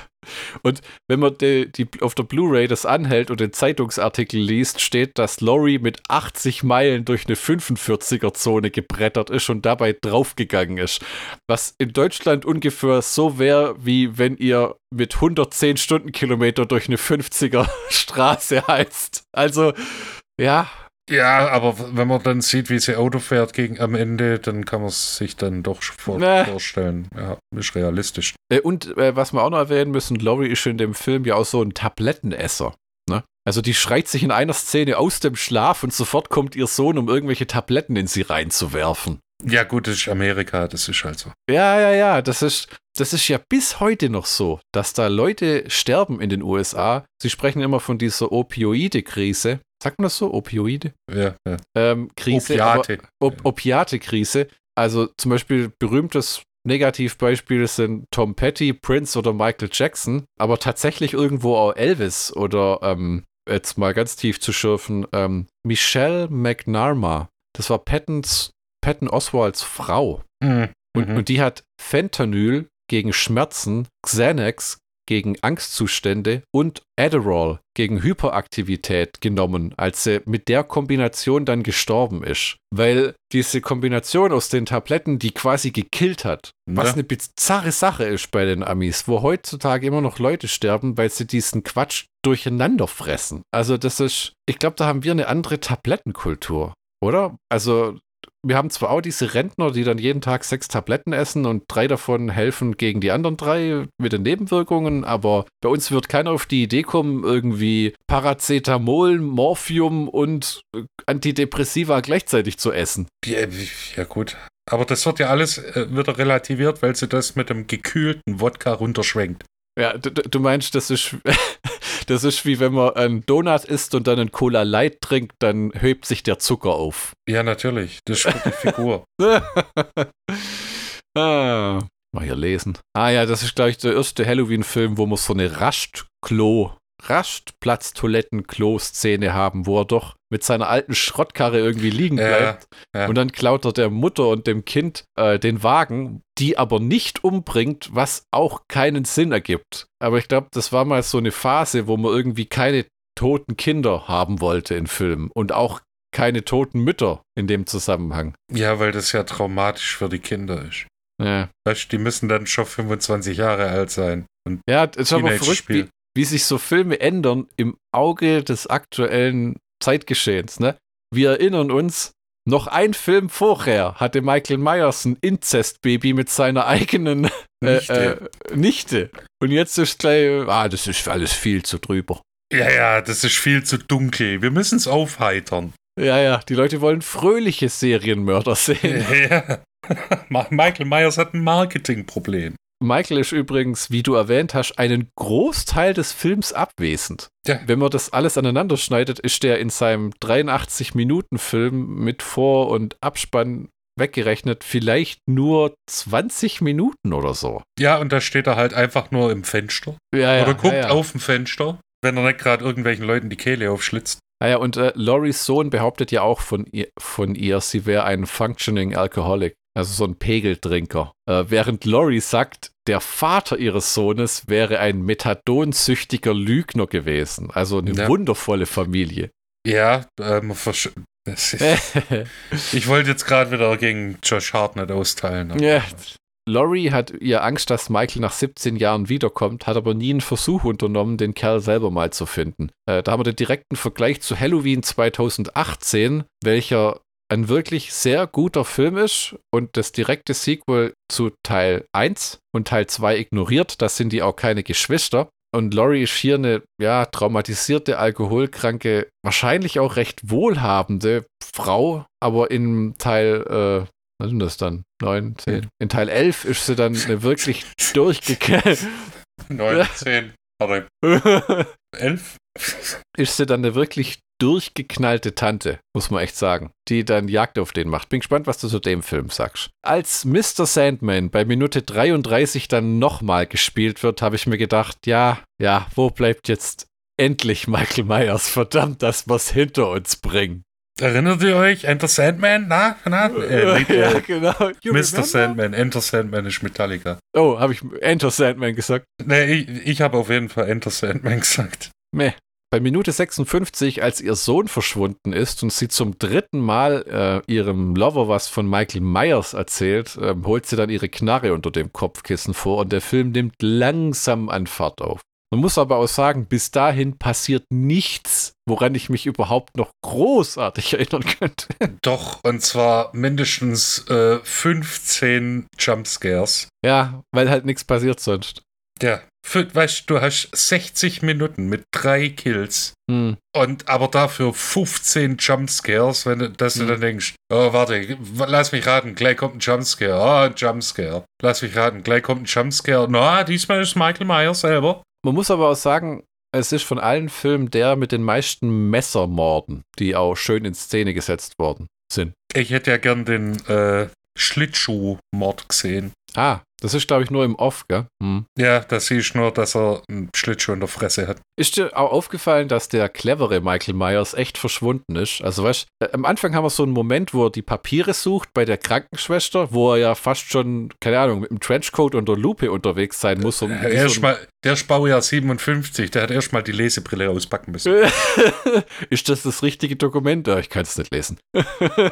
Und wenn man die, die auf der Blu-ray das anhält und den Zeitungsartikel liest, steht, dass Laurie mit 80 Meilen durch eine 45er-Zone gebrettert ist und dabei draufgegangen ist. Was in Deutschland ungefähr so wäre, wie wenn ihr mit 110 Stundenkilometer durch eine 50er Straße heizt. Also, ja, Ja, aber wenn man dann sieht, wie sie Auto fährt gegen am Ende, dann kann man es sich dann doch vor Nee. vorstellen. Ja, ist realistisch. Äh, Und äh, was wir auch noch erwähnen müssen, Laurie ist in dem Film ja auch so ein Tablettenesser. Ne? Also die schreit sich in einer Szene aus dem Schlaf und sofort kommt ihr Sohn, um irgendwelche Tabletten in sie reinzuwerfen. Ja, gut, das ist Amerika, das ist halt so. Ja, ja, ja, das ist, das ist ja bis heute noch so, dass da Leute sterben in den USA. Sie sprechen immer von dieser Opioide-Krise. Sagt man das so? Opioide? Ja, ja. Ähm, Krise. Opiate. Op Opiate-Krise. Also zum Beispiel berühmtes Negativbeispiel sind Tom Petty, Prince oder Michael Jackson, aber tatsächlich irgendwo auch Elvis oder ähm, jetzt mal ganz tief zu schürfen, ähm, Michelle McNarma. Das war Pattons, Patton Oswalds Frau. Mhm. Und, Mhm. und die hat Fentanyl gegen Schmerzen, Xanax gegen Angstzustände und Adderall gegen Hyperaktivität genommen, als sie mit der Kombination dann gestorben ist. Weil diese Kombination aus den Tabletten die quasi gekillt hat. Was Ja. eine bizarre Sache ist bei den Amis, wo heutzutage immer noch Leute sterben, weil sie diesen Quatsch durcheinander fressen. Also das ist, ich glaube, da haben wir eine andere Tablettenkultur, oder? Also wir haben zwar auch diese Rentner, die dann jeden Tag sechs Tabletten essen und drei davon helfen gegen die anderen drei mit den Nebenwirkungen, aber bei uns wird keiner auf die Idee kommen, irgendwie Paracetamol, Morphium und äh, Antidepressiva gleichzeitig zu essen. Ja, ja, gut. Aber das wird ja alles äh, wieder relativiert, weil sie das mit dem gekühlten Wodka runterschwenkt. Ja, du, du du meinst, das ist, das ist wie wenn man einen Donut isst und dann einen Cola Light trinkt, dann hebt sich der Zucker auf. Ja, natürlich. Das ist die Figur. ah, mal hier lesen. Ah ja, das ist, glaube ich, der erste Halloween-Film, wo wir so eine Rascht-Klo, Rastplatz-Toiletten-Klo-Szene haben, wo er doch mit seiner alten Schrottkarre irgendwie liegen Ja, bleibt. ja. Und dann klaut er der Mutter und dem Kind äh, den Wagen, die aber nicht umbringt, was auch keinen Sinn ergibt. Aber ich glaube, das war mal so eine Phase, wo man irgendwie keine toten Kinder haben wollte in Filmen und auch keine toten Mütter in dem Zusammenhang. Ja, weil das ja traumatisch für die Kinder ist. Ja. Weißt du, die müssen dann schon 25 Jahre alt sein. Und Ja, es ist aber verrückt, wie, wie sich so Filme ändern im Auge des aktuellen Zeitgeschehens. Ne? Wir erinnern uns, noch ein Film vorher hatte Michael Myers ein Inzestbaby mit seiner eigenen äh, Nichte. Äh, Nichte. Und jetzt ist gleich, ah, das ist alles viel zu drüber. ja, ja, das ist viel zu dunkel. Wir müssen es aufheitern. Ja, ja, die Leute wollen fröhliche Serienmörder sehen. ja. Michael Myers hat ein Marketingproblem. Michael ist übrigens, wie du erwähnt hast, einen Großteil des Films abwesend. Ja. Wenn man das alles aneinander schneidet, ist der in seinem 83-Minuten-Film mit Vor- und Abspann weggerechnet vielleicht nur 20 Minuten oder so. Ja, und da steht er halt einfach nur im Fenster. Ja, ja, Oder guckt ja, auf dem Fenster, wenn er nicht gerade irgendwelchen Leuten die Kehle aufschlitzt. Ah ja, und äh, Loris Sohn behauptet ja auch von ihr, von ihr sie wäre ein Functioning Alcoholic, also so ein Pegeltrinker. Äh, während Lori sagt, der Vater ihres Sohnes wäre ein methadonsüchtiger Lügner gewesen. Also eine Ja. wundervolle Familie. Ja, ähm, ist- ich wollte jetzt gerade wieder gegen Josh Hartnett austeilen. ja. Lori hat ihr Angst, dass Michael nach 17 Jahren wiederkommt, hat aber nie einen Versuch unternommen, den Kerl selber mal zu finden. Äh, da haben wir den direkten Vergleich zu Halloween 2018, welcher ein wirklich sehr guter Film ist und das direkte Sequel zu Teil 1 und Teil 2 ignoriert. Das sind die auch keine Geschwister. Und Laurie ist hier eine ja, traumatisierte, alkoholkranke, wahrscheinlich auch recht wohlhabende Frau, aber in Teil, äh, was sind das dann? 9, 10. In Teil 11 ist sie dann eine wirklich durchgeknallte, 9, 10, warte, 11? ist sie dann eine wirklich durchgeknallte Tante, muss man echt sagen, die dann Jagd auf den macht. Bin gespannt, was du zu dem Film sagst. Als Mr. Sandman bei Minute 33 dann nochmal gespielt wird, habe ich mir gedacht, ja, ja, wo bleibt jetzt endlich Michael Myers? Verdammt, dass wir's hinter uns bringen. Erinnert ihr euch? Enter Sandman? Na, na? Äh, nicht, ja, äh, genau. You Mr. remember? Sandman. Enter Sandman ist Metallica. Oh, habe ich Enter Sandman gesagt? Nee, ich, ich habe auf jeden Fall Enter Sandman gesagt. Meh. Bei Minute 56, als ihr Sohn verschwunden ist und sie zum dritten Mal äh, ihrem Lover was von Michael Myers erzählt, ähm, holt sie dann ihre Knarre unter dem Kopfkissen vor und der Film nimmt langsam an Fahrt auf. Man muss aber auch sagen, bis dahin passiert nichts, woran ich mich überhaupt noch großartig erinnern könnte. Doch, und zwar mindestens äh, 15 Jumpscares. Ja, weil halt nichts passiert sonst. Ja, für, weißt du, du hast 60 Minuten mit drei Kills Hm. und aber dafür 15 Jumpscares, wenn du, dass du Hm. dann denkst, oh, warte, lass mich raten, gleich kommt ein Jumpscare, oh, ein Jumpscare. Lass mich raten, gleich kommt ein Jumpscare. Na, diesmal ist Michael Myers selber. Man muss aber auch sagen, es ist von allen Filmen der mit den meisten Messermorden, die auch schön in Szene gesetzt worden sind. Ich hätte ja gern den äh, Schlittschuh-Mord gesehen. Ah, das ist, glaube ich, nur im Off, gell? Hm. Ja, da sehe ich nur, dass er einen Schlittschuh in der Fresse hat. Ist dir auch aufgefallen, dass der clevere Michael Myers echt verschwunden ist? Also, weißt du, am Anfang haben wir so einen Moment, wo er die Papiere sucht bei der Krankenschwester, wo er ja fast schon, keine Ahnung, mit dem Trenchcoat und der Lupe unterwegs sein muss. Um, so ein- Erstmal, der ist Baujahr 57, der hat erstmal die Lesebrille auspacken müssen. ist das das richtige Dokument? Ja, ich kann es nicht lesen.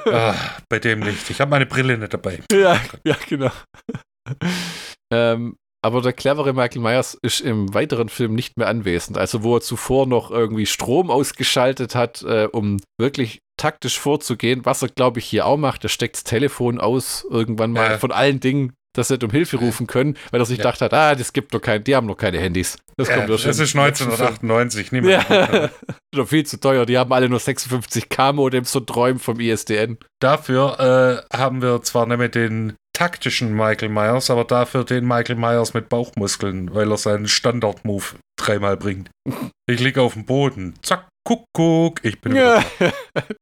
ah, bei dem nicht. Ich habe meine Brille nicht dabei. Ja, ja, genau. Ähm, aber der clevere Michael Myers ist im weiteren Film nicht mehr anwesend. Also wo er zuvor noch irgendwie Strom ausgeschaltet hat, äh, um wirklich taktisch vorzugehen, was er, glaube ich, hier auch macht. Er steckt das Telefon aus, irgendwann mal Ja. von allen Dingen, dass sie nicht um Hilfe rufen können, weil er sich Ja. gedacht hat, ah, das gibt doch kein, die haben noch keine Handys. Das Ja, kommt das schon. ist im nächsten Film. 1998. Niemand Ja, doch viel zu teuer. Die haben alle nur 56k Modems und träumen vom ISDN. Dafür äh, haben wir zwar nicht mehr den taktischen Michael Myers, aber dafür den Michael Myers mit Bauchmuskeln, weil er seinen Standard-Move dreimal bringt. Ich liege auf dem Boden. Zack, Kuckuck, ich bin Ja.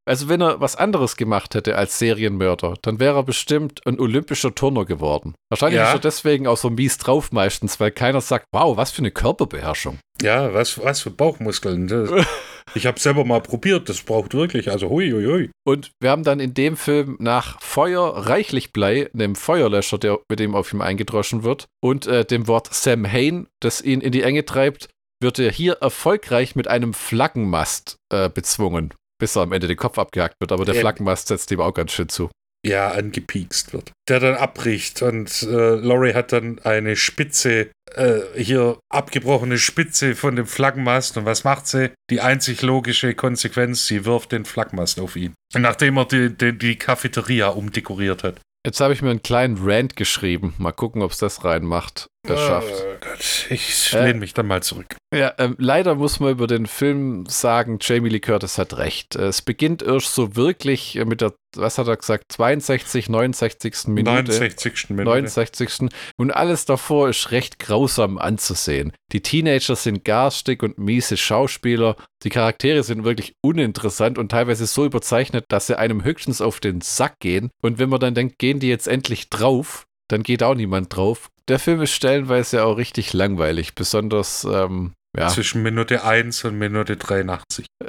Also wenn er was anderes gemacht hätte als Serienmörder, dann wäre er bestimmt ein olympischer Turner geworden. Wahrscheinlich Ja. ist er deswegen auch so mies drauf meistens, weil keiner sagt, wow, was für eine Körperbeherrschung. Ja, was, was für Bauchmuskeln. Ich habe selber mal probiert, das braucht wirklich, also hui, hui, hui. Und wir haben dann in dem Film nach Feuer reichlich Blei, einem Feuerlöscher, der mit dem auf ihm eingedroschen wird, und äh, dem Wort Sam Hain, das ihn in die Enge treibt, wird er hier erfolgreich mit einem Flaggenmast äh, bezwungen, bis er am Ende den Kopf abgehackt wird. Aber der Ja. Flaggenmast setzt ihm auch ganz schön zu. Ja, angepiekst wird. Der dann abbricht und äh, Laurie hat dann eine Spitze, äh, hier abgebrochene Spitze von dem Flaggenmast. Und was macht sie? Die einzig logische Konsequenz, sie wirft den Flaggenmast auf ihn. Nachdem er die, die, die Cafeteria umdekoriert hat. Jetzt habe ich mir einen kleinen Rant geschrieben. Mal gucken, ob es das reinmacht. Das schafft. Oh Gott, ich Äh. lehne mich dann mal zurück. Ja, ähm, leider muss man über den Film sagen, Jamie Lee Curtis hat recht. Äh, Es beginnt erst so wirklich äh, mit der, was hat er gesagt, 62, 69. Minute. 69. Minute. 69. Und alles davor ist recht grausam anzusehen. Die Teenager sind garstig und miese Schauspieler. Die Charaktere sind wirklich uninteressant und teilweise so überzeichnet, dass sie einem höchstens auf den Sack gehen. Und wenn man dann denkt, gehen die jetzt endlich drauf, dann geht auch niemand drauf. Der Film ist stellenweise auch richtig langweilig, besonders, ähm, ja. Zwischen Minute 1 und Minute 83.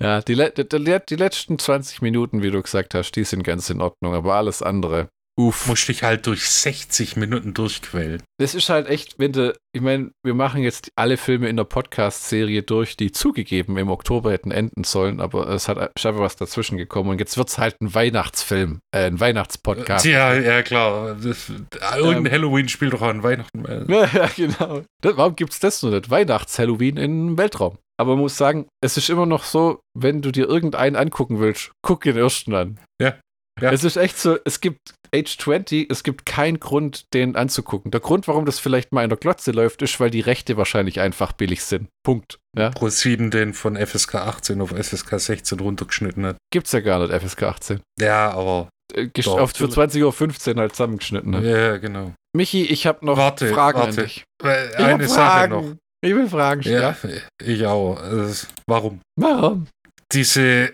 ja, die, die, die letzten 20 Minuten, wie du gesagt hast, die sind ganz in Ordnung, aber alles andere, uff. Musst dich halt durch 60 Minuten durchquälen. Das ist halt echt, wenn du, ich meine, wir machen jetzt alle Filme in der Podcast-Serie durch, die zugegeben im Oktober hätten enden sollen, aber es hat einfach was dazwischen gekommen und jetzt wird es halt ein Weihnachtsfilm, äh, ein Weihnachtspodcast. Ja, ja, klar. Das, irgendein Ähm. Halloween spielt doch an Weihnachten. äh. Ja, ja, genau. Das, warum gibt es das noch nicht? Weihnachts-Halloween im Weltraum. Aber man muss sagen, es ist immer noch so, wenn du dir irgendeinen angucken willst, guck den ersten an. Ja, ja. Es ist echt so, es gibt Age 20, es gibt keinen Grund, den anzugucken. Der Grund, warum das vielleicht mal in der Glotze läuft, ist, weil die Rechte wahrscheinlich einfach billig sind. Punkt. Ja? Pro 7 den von FSK 18 auf FSK 16 runtergeschnitten hat. Gibt's ja gar nicht, FSK 18. Ja, aber. Äh, gest- Doch, auf für natürlich. 20.15 Uhr halt zusammengeschnitten. Ne? Ja, genau. Michi, ich habe noch Warte, Fragen an warte. dich. Äh, Ich Eine Sache noch. Ich will Fragen stellen. Ja, ich auch. Also, warum? Warum? Diese.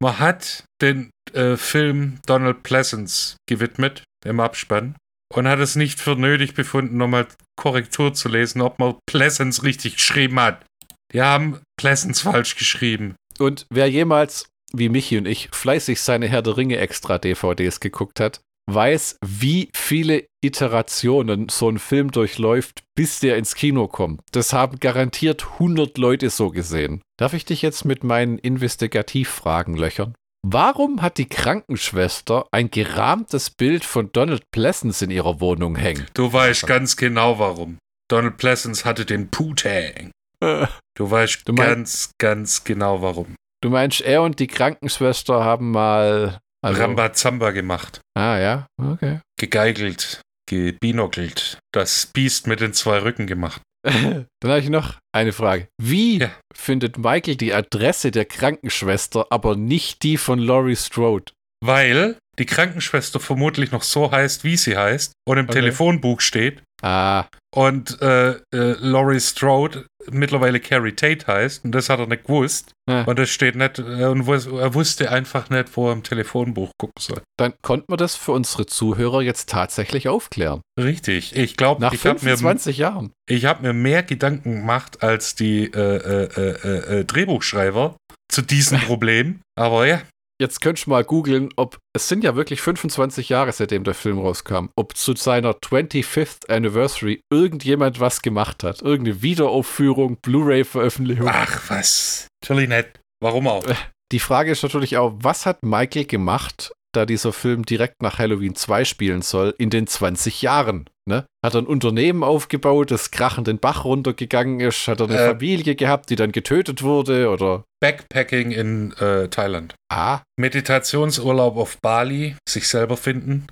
Man hat den äh, Film Donald Pleasance gewidmet im Abspann und hat es nicht für nötig befunden, nochmal Korrektur zu lesen, ob man Pleasance richtig geschrieben hat. Die haben Pleasance falsch geschrieben. Und wer jemals, wie Michi und ich, fleißig seine Herr der Ringe extra DVDs geguckt hat, weiß, wie viele Iterationen so ein Film durchläuft, bis der ins Kino kommt. Das haben garantiert 100 Leute so gesehen. Darf ich dich jetzt mit meinen Investigativfragen löchern? Warum hat die Krankenschwester ein gerahmtes Bild von Donald Pleasance in ihrer Wohnung hängen? Du weißt ganz genau warum. Donald Pleasance hatte den Putang. Du weißt Du ganz, ganz genau warum. Du meinst, er und die Krankenschwester haben mal. Also, Rambazamba gemacht. ah, ja, okay. Gegeigelt, gebinokelt. Das Biest mit den zwei Rücken gemacht. Dann habe ich noch eine Frage. Wie Ja. findet Michael die Adresse der Krankenschwester, aber nicht die von Laurie Strode? Weil die Krankenschwester vermutlich noch so heißt, wie sie heißt und im Okay. Telefonbuch steht Ah, und äh, äh, Laurie Strode mittlerweile Carrie Tate heißt und das hat er nicht gewusst Ja. und das steht nicht äh, und er wusste einfach nicht, wo er im Telefonbuch gucken soll. dann konnten wir das für unsere Zuhörer jetzt tatsächlich aufklären. Richtig, ich glaube, Nach ich habe mir, 25 Jahren. ich hab mir mehr Gedanken gemacht als die äh, äh, äh, äh, äh, Drehbuchschreiber zu diesem Problem, aber ja, Jetzt könnt ihr mal googeln, ob es sind ja wirklich 25 Jahre, seitdem der Film rauskam, ob zu seiner 25th Anniversary irgendjemand was gemacht hat. Irgendeine Wiederaufführung, Blu-ray-Veröffentlichung. ach was, natürlich nicht. Warum auch? Die Frage ist natürlich auch, was hat Michael gemacht, da dieser Film direkt nach Halloween 2 spielen soll, in den 20 Jahren? Ne? Hat er ein Unternehmen aufgebaut, das krachend den Bach runtergegangen ist? Hat er eine Äh. Familie gehabt, die dann getötet wurde? Oder? Backpacking in äh, Thailand. Ah, Meditationsurlaub auf Bali, sich selber finden.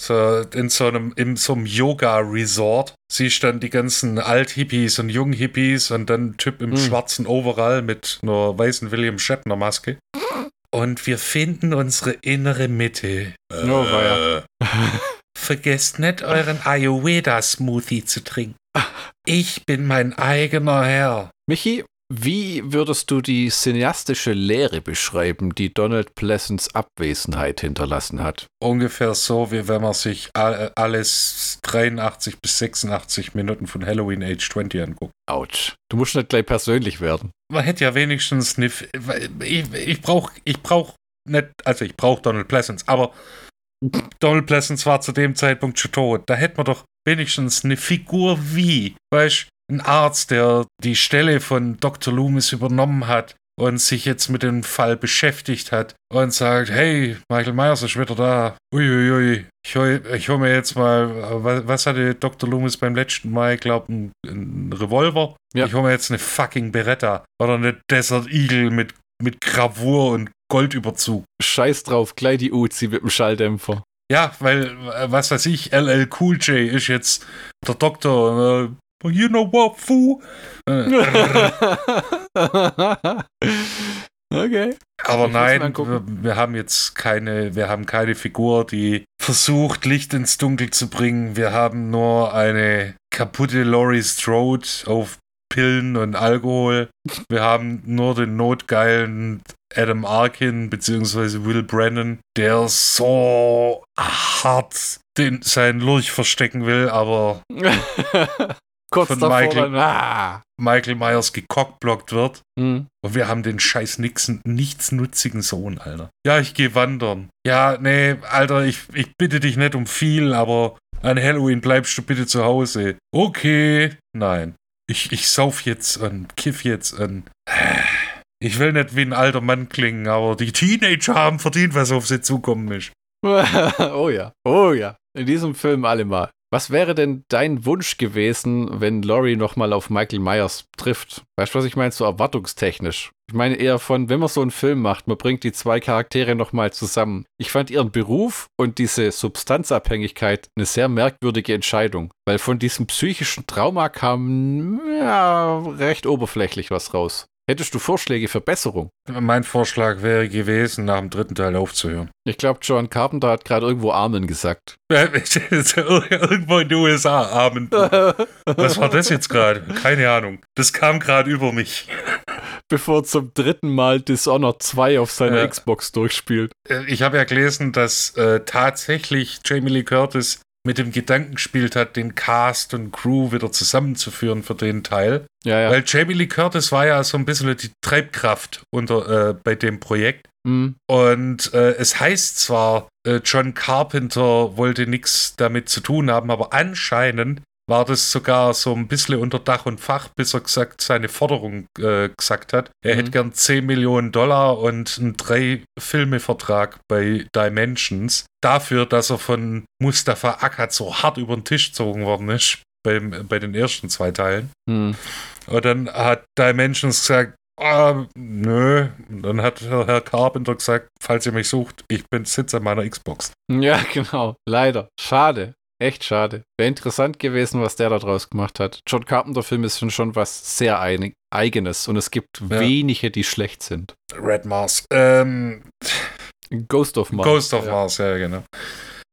So, in so einem, in so einem Yoga-Resort siehst du dann die ganzen Alt-Hippies und Jung-Hippies und dann ein Typ im Hm. schwarzen Overall mit einer weißen William Shatner-Maske. Und wir finden unsere innere Mitte. Oh, weia. Vergesst nicht, euren Ayurveda-Smoothie zu trinken. Ich bin mein eigener Herr. Michi, wie würdest du die cineastische Lehre beschreiben, die Donald Pleasants Abwesenheit hinterlassen hat? Ungefähr so, wie wenn man sich all- alles 83 bis 86 Minuten von Halloween Age 20 anguckt. Autsch. Du musst nicht gleich persönlich werden. Man hätte ja wenigstens eine. F- Ich, ich brauche ich brauch nicht. Also, ich brauche Donald Pleasance, aber Donald Pleasance war zu dem Zeitpunkt schon tot. Da hätte man doch wenigstens eine Figur wie, weißt ein Arzt, der die Stelle von Dr. Loomis übernommen hat und sich jetzt mit dem Fall beschäftigt hat und sagt, hey, Michael Myers ist wieder da. Uiuiui, ich hol, ich hol mir jetzt mal, was, was hatte Dr. Loomis beim letzten Mal, ich glaube, ein, ein Revolver? Ja. Ich hol mir jetzt eine fucking Beretta oder eine Desert Eagle mit, mit Gravur und Goldüberzug. Scheiß drauf, gleich die Uzi mit dem Schalldämpfer. Ja, weil, äh, was weiß ich, LL Cool J ist jetzt der Doktor. Äh, you know what? Äh, okay. aber Ich nein, wir, wir haben jetzt keine, wir haben keine Figur, die versucht, Licht ins Dunkel zu bringen. Wir haben nur eine kaputte Laurie Strode auf Pillen und Alkohol. Wir haben nur den notgeilen Adam Arkin bzw. Will Brennan, der so hart den, seinen Lurch verstecken will, aber Kurz Von davor Michael. dann, ah. Michael Myers gecockblockt wird. Hm. Und wir haben den scheiß nixen, nichtsnutzigen Sohn, Alter. Ja, ich gehe wandern. Ja, nee, Alter, ich, ich bitte dich nicht um viel, aber an Halloween bleibst du bitte zu Hause. Okay. Nein. Ich, ich sauf jetzt und kiff jetzt und. Ich will nicht wie ein alter Mann klingen, aber die Teenager haben verdient, was auf sie zukommen ist. oh ja, oh ja. In diesem Film allemal. Was wäre denn dein Wunsch gewesen, wenn Laurie nochmal auf Michael Myers trifft? Weißt du, was ich meine? So erwartungstechnisch. Ich meine eher von, wenn man so einen Film macht, man bringt die zwei Charaktere nochmal zusammen. Ich fand ihren Beruf und diese Substanzabhängigkeit eine sehr merkwürdige Entscheidung, weil von diesem psychischen Trauma kam ja recht oberflächlich was raus. Hättest du Vorschläge für Besserung? Mein Vorschlag wäre gewesen, nach dem dritten Teil aufzuhören. Ich glaube, John Carpenter hat gerade irgendwo Armen gesagt. Irgendwo in den USA, Abend. Was war das jetzt gerade? Keine Ahnung. Das kam gerade über mich. bevor zum dritten Mal Dishonored 2 auf seiner Ja. Xbox durchspielt. Äh, Ich habe ja gelesen, dass äh, tatsächlich Jamie Lee Curtis mit dem Gedanken gespielt hat, den Cast und Crew wieder zusammenzuführen für den Teil. Ja, ja. Weil Jamie Lee Curtis war ja so ein bisschen die Treibkraft unter, äh, bei dem Projekt. Hm. Und äh, es heißt zwar, äh, John Carpenter wollte nichts damit zu tun haben, aber anscheinend war das sogar so ein bisschen unter Dach und Fach, bis er gesagt, seine Forderung äh, gesagt hat. Er Mhm. hätte gern 10 Millionen Dollar und einen Drei-Filme-Vertrag bei Dimensions dafür, dass er von Mustafa Akkad so hart über den Tisch gezogen worden ist beim, bei den ersten zwei Teilen. Hm. Und dann hat Dimensions gesagt, ah, nö. Und dann hat Herr Carpenter gesagt, falls ihr mich sucht, ich bin sitze an meiner Xbox. Ja, genau. Leider. Schade. Echt schade. Wäre interessant gewesen, was der da draus gemacht hat. John Carpenter-Film ist schon, was sehr einig, Eigenes und es gibt Ja. wenige, die schlecht sind. Red Mars. Ähm, Ghost of Mars. Ghost of ja. Mars, ja, genau.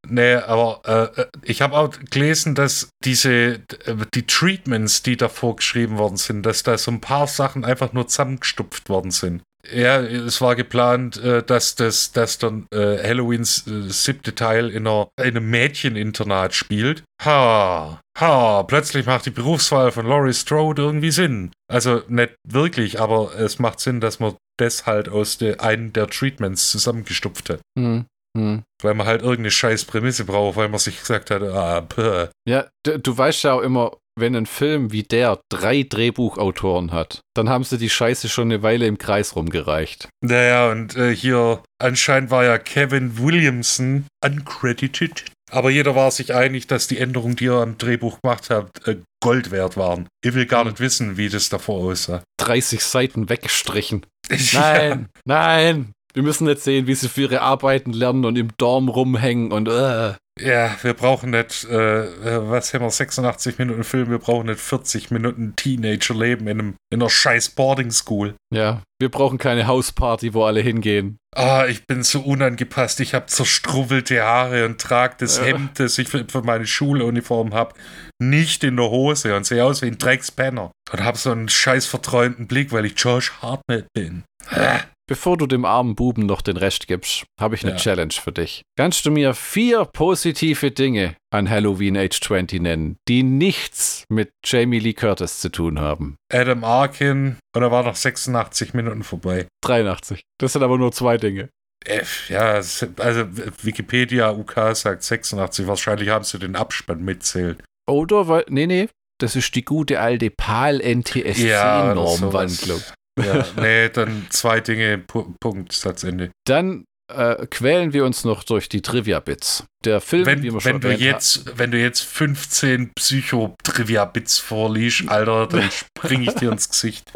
Nee, aber äh, ich habe auch gelesen, dass diese, äh, die Treatments, die davor geschrieben worden sind, dass da so ein paar Sachen einfach nur zusammengestupft worden sind. Ja, es war geplant, äh, dass das, dass dann äh, Halloweens äh, siebte Teil in, einer, in einem Mädcheninternat spielt. Ha, ha, plötzlich macht die Berufswahl von Laurie Strode irgendwie Sinn. Also nicht wirklich, aber es macht Sinn, dass man das halt aus der, einen der Treatments zusammengestupft hat. Hm. Hm. Weil man halt irgendeine scheiß Prämisse braucht, weil man sich gesagt hat, ah, puh. Ja, du weißt ja auch immer, wenn ein Film wie der drei Drehbuchautoren hat, dann haben sie die Scheiße schon eine Weile im Kreis rumgereicht. Naja, und äh, hier anscheinend war ja Kevin Williamson uncredited. Aber jeder war sich einig, dass die Änderungen, die er am Drehbuch gemacht hat, äh, Gold wert waren. Ich will gar Mhm. nicht wissen, wie das davor aussah. 30 Seiten weggestrichen. Nein, nein. Wir müssen nicht sehen, wie sie für ihre Arbeiten lernen und im Dorm rumhängen und äh. Ja, wir brauchen nicht, äh, äh, was haben wir, 86 Minuten Film, wir brauchen nicht 40 Minuten Teenager-Leben in, einem, in einer scheiß Boarding School. Ja, wir brauchen keine Hausparty, wo alle hingehen. Ah, ich bin so unangepasst. Ich habe zerstrubbelte Haare und trage das Ja. Hemd, das ich für, für meine Schuluniform habe, nicht in der Hose und sehe aus wie ein Dreckspenner. Und habe so einen scheiß verträumten Blick, weil ich Josh Hartnett bin. Ah, Bevor du dem armen Buben noch den Rest gibst, habe ich eine Ja. Challenge für dich. Kannst du mir vier positive Dinge an Halloween Age 20 nennen, die nichts mit Jamie Lee Curtis zu tun haben? Adam Arkin und er war nach 86 Minuten vorbei. 83. Das sind aber nur zwei Dinge. F, ja, also Wikipedia UK sagt 86. Wahrscheinlich haben sie den Abspann mitzählt. Oder, weil, nee, nee, das ist die gute alte PAL-NTSC-Normwandlung. sowas. Ja, nee, dann zwei Dinge, Pu Punkt, Satzende. Dann äh, quälen wir uns noch durch die Trivia-Bits. Der Film, Wenn, wie wir schon wenn, du jetzt, wenn du jetzt 15 Psycho-Trivia-Bits vorliest, Alter, dann spring ich dir ins Gesicht.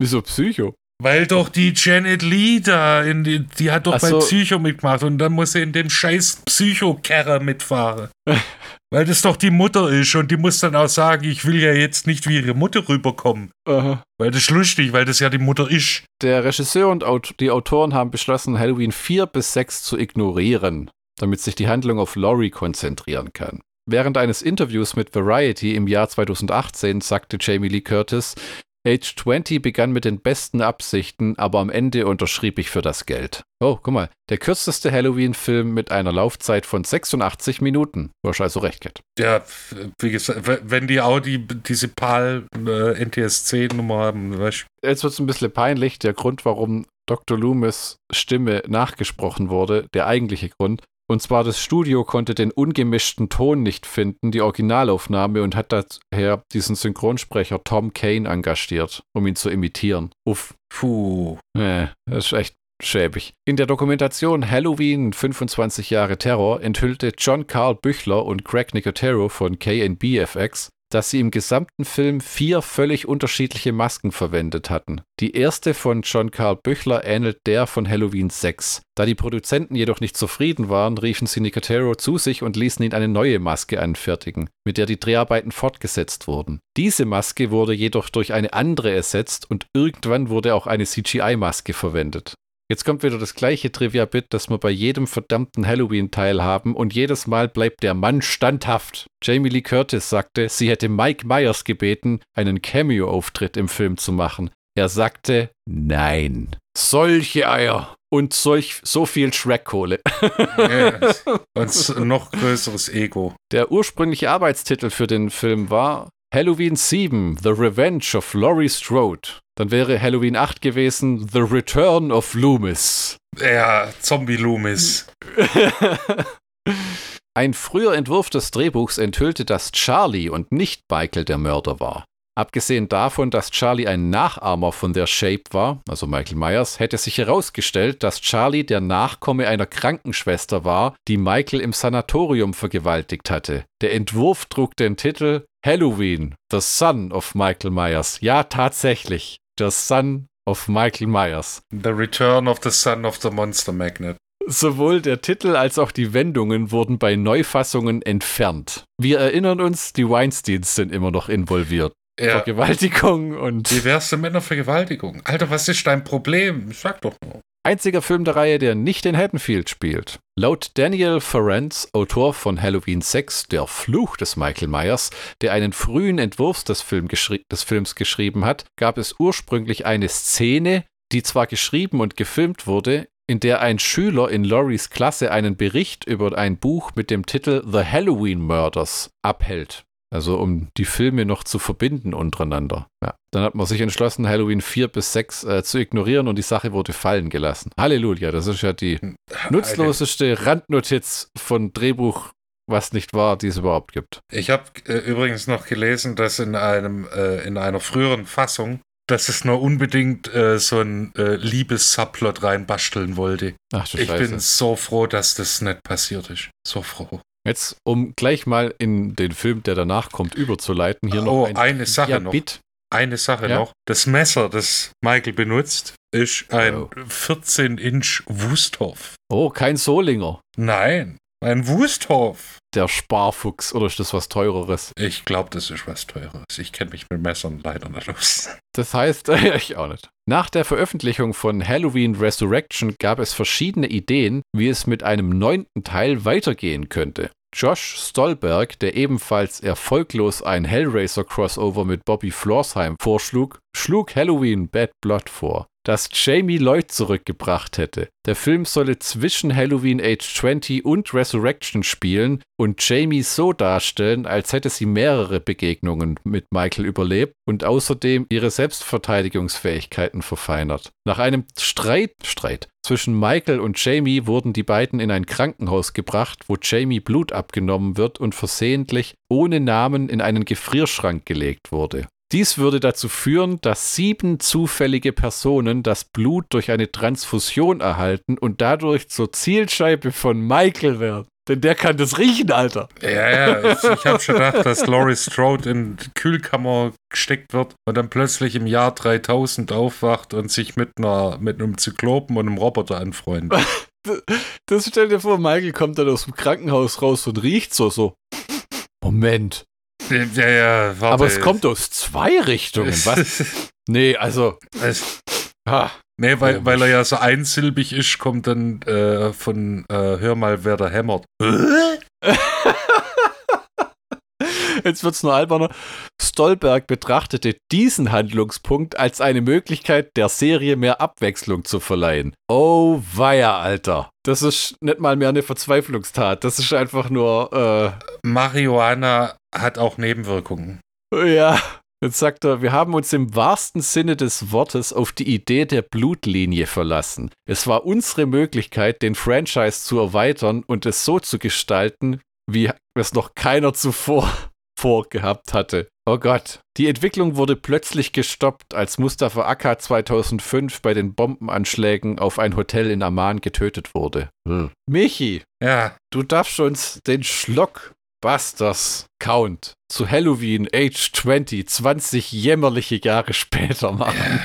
Wieso Psycho? Weil doch die Janet Lee da, in die, die hat doch Ach bei so. Psycho mitgemacht und dann muss sie in dem scheiß Psycho-Kerrer mitfahren. Weil das doch die Mutter ist und die muss dann auch sagen, ich will ja jetzt nicht wie ihre Mutter rüberkommen. Aha. Weil das ist lustig, weil das ja die Mutter ist. Der Regisseur und die Autoren haben beschlossen, Halloween 4 bis 6 zu ignorieren, damit sich die Handlung auf Laurie konzentrieren kann. Während eines Interviews mit Variety im Jahr 2018 sagte Jamie Lee Curtis, Age 20 begann mit den besten Absichten, aber am Ende unterschrieb ich für das Geld. Oh, guck mal, der kürzeste Halloween-Film mit einer Laufzeit von 86 Minuten. Du hast also recht, Cat. Ja, wie gesagt, wenn die Audi diese PAL äh, NTSC-Nummer haben, weißt du, Jetzt wird es ein bisschen peinlich. Der Grund, warum Dr. Loomis Stimme nachgesprochen wurde, der eigentliche Grund. Und zwar das Studio konnte den ungemischten Ton nicht finden, die Originalaufnahme, und hat daher diesen Synchronsprecher Tom Kane engagiert, um ihn zu imitieren. Uff. puh. Nee, das ist echt schäbig. In der Dokumentation Halloween 25 Jahre Terror enthüllte John Carl Büchler und Craig Nicotero von KNBFX, dass sie im gesamten Film vier völlig unterschiedliche Masken verwendet hatten. Die erste von John Carl Büchler ähnelt der von Halloween 6. Da die Produzenten jedoch nicht zufrieden waren, riefen sie Nicotero zu sich und ließen ihn eine neue Maske anfertigen, mit der die Dreharbeiten fortgesetzt wurden. Diese Maske wurde jedoch durch eine andere ersetzt und irgendwann wurde auch eine CGI-Maske verwendet. Jetzt kommt wieder das gleiche Trivia-Bit, das wir bei jedem verdammten Halloween-Teil haben und jedes Mal bleibt der Mann standhaft. Jamie Lee Curtis sagte, sie hätte Mike Myers gebeten, einen Cameo-Auftritt im Film zu machen. Er sagte nein. Solche Eier und solch so viel Shrek-Kohle. Ja, und noch größeres Ego. Der ursprüngliche Arbeitstitel für den Film war Halloween 7, The Revenge of Laurie Strode. Dann wäre Halloween 8 gewesen The Return of Loomis. Ja, Zombie Loomis. Ein früher Entwurf des Drehbuchs enthüllte, dass Charlie und nicht Michael der Mörder war. Abgesehen davon, dass Charlie ein Nachahmer von der Shape war, also Michael Myers, hätte sich herausgestellt, dass Charlie der Nachkomme einer Krankenschwester war, die Michael im Sanatorium vergewaltigt hatte. Der Entwurf trug den Titel Halloween, The Son of Michael Myers. Ja, tatsächlich. The Son of Michael Myers. The Return of the Son of the Monster Magnet. Sowohl der Titel als auch die Wendungen wurden bei Neufassungen entfernt. Wir erinnern uns, die Weinsteins sind immer noch involviert. Ja. Vergewaltigung und. Diverse Männervergewaltigung. Alter, was ist dein Problem? Sag doch nur. Einziger Film der Reihe, der nicht in Haddonfield spielt. Laut Daniel Ferenc, Autor von Halloween 6, Der Fluch des Michael Myers, der einen frühen Entwurf des, Film des Films geschrieben hat, gab es ursprünglich eine Szene, die zwar geschrieben und gefilmt wurde, in der ein Schüler in Loris Klasse einen Bericht über ein Buch mit dem Titel The Halloween Murders abhält. Also um die Filme noch zu verbinden untereinander. Ja. Dann hat man sich entschlossen, Halloween 4 bis 6 äh, zu ignorieren und die Sache wurde fallen gelassen. Halleluja, das ist ja die hm, nutzloseste Randnotiz von Drehbuch, was nicht war, die es überhaupt gibt. Ich habe äh, übrigens noch gelesen, dass in einem äh, in einer früheren Fassung dass es nur unbedingt äh, so ein äh, Liebes-Subplot reinbasteln wollte. Ach, du ich Scheiße. bin so froh, dass das nicht passiert ist. So froh. Jetzt, um gleich mal in den Film, der danach kommt, überzuleiten, hier oh, noch ein eine Sache ja, noch. Bit. Eine Sache ja? noch. Das Messer, das Michael benutzt, ist ein oh. 14-Inch Wusthof. Oh, kein Solinger. Nein, ein Wusthof. Der Sparfuchs, oder ist das was Teureres? Ich glaube, das ist was Teureres. Ich kenne mich mit Messern leider nicht aus. Das heißt, ich auch nicht. Nach der Veröffentlichung von Halloween Resurrection gab es verschiedene Ideen, wie es mit einem neunten Teil weitergehen könnte. Josh Stolberg, der ebenfalls erfolglos ein Hellraiser-Crossover mit Bobby Florsheim vorschlug, schlug Halloween Bad Blood vor das Jamie Lloyd zurückgebracht hätte. Der Film solle zwischen Halloween Age 20 und Resurrection spielen und Jamie so darstellen, als hätte sie mehrere Begegnungen mit Michael überlebt und außerdem ihre Selbstverteidigungsfähigkeiten verfeinert. Nach einem Streit, Streit zwischen Michael und Jamie wurden die beiden in ein Krankenhaus gebracht, wo Jamie Blut abgenommen wird und versehentlich ohne Namen in einen Gefrierschrank gelegt wurde. Dies würde dazu führen, dass sieben zufällige Personen das Blut durch eine Transfusion erhalten und dadurch zur Zielscheibe von Michael werden. Denn der kann das riechen, Alter. Ja, ja, ich, habe schon gedacht, dass Laurie Strode in die Kühlkammer gesteckt wird und dann plötzlich im Jahr 3000 aufwacht und sich mit, einer, mit einem Zyklopen und einem Roboter anfreundet. Das stell dir vor, Michael kommt dann aus dem Krankenhaus raus und riecht so, so. Moment, ja, ja, warte. Aber es kommt aus zwei Richtungen. Was? nee, also. Es, ah, nee, weil, weil er ja so einsilbig ist, kommt dann äh, von äh, Hör mal, wer da hämmert. Jetzt wird es nur alberner. Stolberg betrachtete diesen Handlungspunkt als eine Möglichkeit, der Serie mehr Abwechslung zu verleihen. Oh weia, Alter. Das ist nicht mal mehr eine Verzweiflungstat. Das ist einfach nur. Äh Marihuana hat auch Nebenwirkungen. Ja. Jetzt sagt er, wir haben uns im wahrsten Sinne des Wortes auf die Idee der Blutlinie verlassen. Es war unsere Möglichkeit, den Franchise zu erweitern und es so zu gestalten, wie es noch keiner zuvor vorgehabt hatte. Oh Gott. Die Entwicklung wurde plötzlich gestoppt, als Mustafa Akka 2005 bei den Bombenanschlägen auf ein Hotel in Amman getötet wurde. Hm. Michi, ja. du darfst uns den Schlock Busters Count zu Halloween Age 20, 20 jämmerliche Jahre später machen.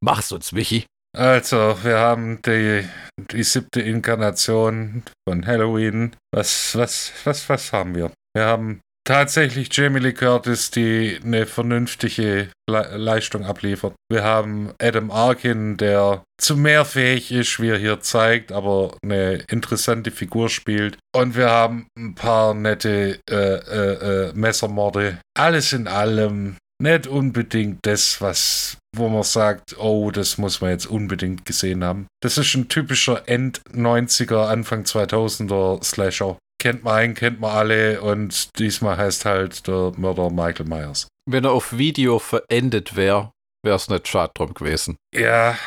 Mach's uns, Michi. Also, wir haben die, die siebte Inkarnation von Halloween. Was, was, was, was haben wir? Wir haben tatsächlich Jamie Lee Curtis, die eine vernünftige Le Leistung abliefert. Wir haben Adam Arkin, der zu mehr fähig ist, wie er hier zeigt, aber eine interessante Figur spielt. Und wir haben ein paar nette äh, äh, äh, Messermorde. Alles in allem nicht unbedingt das, was wo man sagt, oh, das muss man jetzt unbedingt gesehen haben. Das ist ein typischer End-90er, Anfang 2000er Slasher kennt man einen, kennt man alle und diesmal heißt halt der Mörder Michael Myers. Wenn er auf Video verendet wäre, wäre es nicht schade drum gewesen. Ja,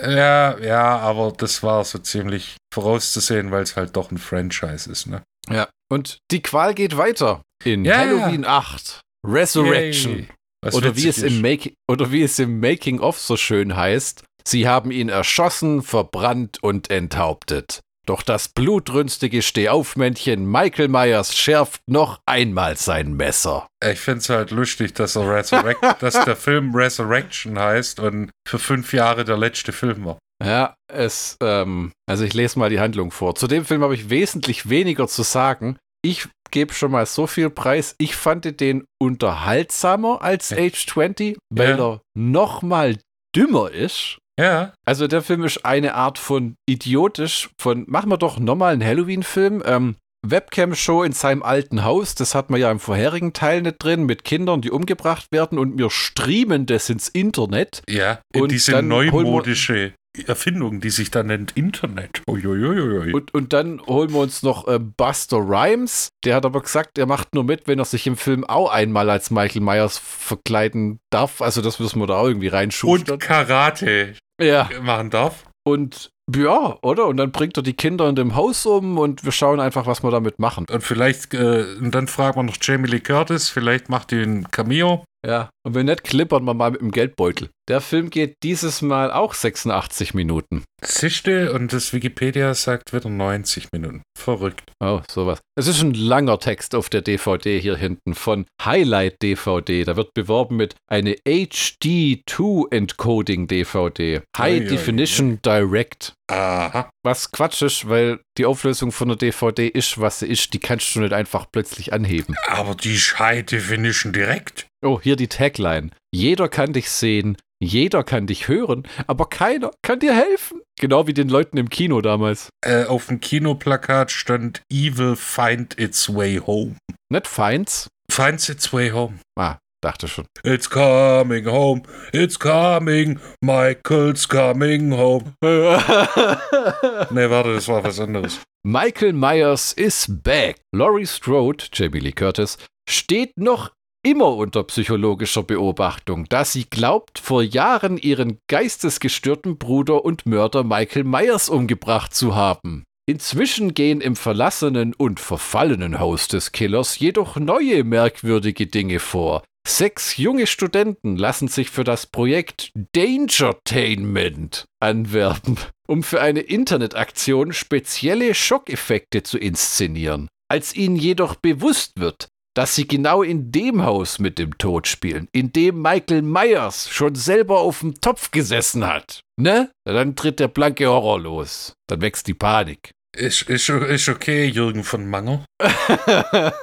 Ja, ja, aber das war so ziemlich vorauszusehen, weil es halt doch ein Franchise ist, ne? Ja. Und die Qual geht weiter in Ja. Halloween 8. Resurrection. Oder wie, es im. Make oder wie es im Making of so schön heißt, sie haben ihn erschossen, verbrannt und enthauptet. Doch das blutrünstige Stehaufmännchen Michael Myers schärft noch einmal sein Messer. Ich finde es halt lustig, dass, dass der Film Resurrection heißt und für fünf Jahre der letzte Film war. Ja, es, ähm, also ich lese mal die Handlung vor. Zu dem Film habe ich wesentlich weniger zu sagen. Ich gebe schon mal so viel Preis. Ich fand den unterhaltsamer als. Age 20, weil Ja. er noch mal dümmer ist. Ja, Also der Film ist eine Art von idiotisch, von machen wir doch nochmal einen Halloween-Film. Ähm, Webcam-Show in seinem alten Haus, das hat man ja im vorherigen Teil nicht drin, mit Kindern, die umgebracht werden und wir streamen das ins Internet. ja. Und diese neumodische Erfindung, die sich dann nennt Internet. Uiuiuiui. Und, und dann holen wir uns noch äh, Buster Rhymes. Der hat aber gesagt, er macht nur mit, wenn er sich im Film auch einmal als Michael Myers verkleiden darf. Also das müssen wir da auch irgendwie reinschustern. Und Karate ja. machen darf. Und ja, oder? Und dann bringt er die Kinder in dem Haus um und wir schauen einfach, was wir damit machen. Und vielleicht, äh, und dann fragen wir noch Jamie Lee Curtis, vielleicht macht die ein Cameo. Ja. Und wenn nicht, klippern wir mal mit dem Geldbeutel. Der Film geht dieses Mal auch 86 Minuten. Sichte und das Wikipedia sagt wieder 90 Minuten. Verrückt. Oh, sowas. Es ist ein langer Text auf der DVD hier hinten von Highlight DVD. Da wird beworben mit eine HD2 Encoding DVD. High ui, Definition Direct. Aha. Was Quatsch ist, weil die Auflösung von der DVD ist, was sie ist. Die kannst du nicht einfach plötzlich anheben. Aber die High Definition direkt. Oh, hier die Tagline. Jeder kann dich sehen, jeder kann dich hören, aber keiner kann dir helfen. Genau wie den Leuten im Kino damals. Äh, auf dem Kinoplakat stand Evil find its way home. Nicht Feinds? Finds its way home. Ah, dachte schon. It's coming home. It's coming. Michael's coming home. Nee, warte, das war was anderes. Michael Myers is back. Laurie Strode, Jamie Lee Curtis, steht noch immer unter psychologischer Beobachtung, da sie glaubt, vor Jahren ihren geistesgestörten Bruder und Mörder Michael Myers umgebracht zu haben. Inzwischen gehen im verlassenen und verfallenen Haus des Killers jedoch neue merkwürdige Dinge vor. Sechs junge Studenten lassen sich für das Projekt Dangertainment anwerben, um für eine Internetaktion spezielle Schockeffekte zu inszenieren. Als ihnen jedoch bewusst wird, dass sie genau in dem Haus mit dem Tod spielen, in dem Michael Myers schon selber auf dem Topf gesessen hat. Ne? Dann tritt der blanke Horror los. Dann wächst die Panik. Ist, ist, ist okay, Jürgen von Manger.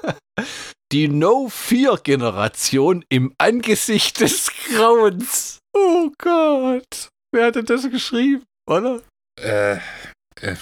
Die No-Fear-Generation im Angesicht des Grauens. Oh Gott. Wer hat denn das geschrieben, oder? Äh, äh,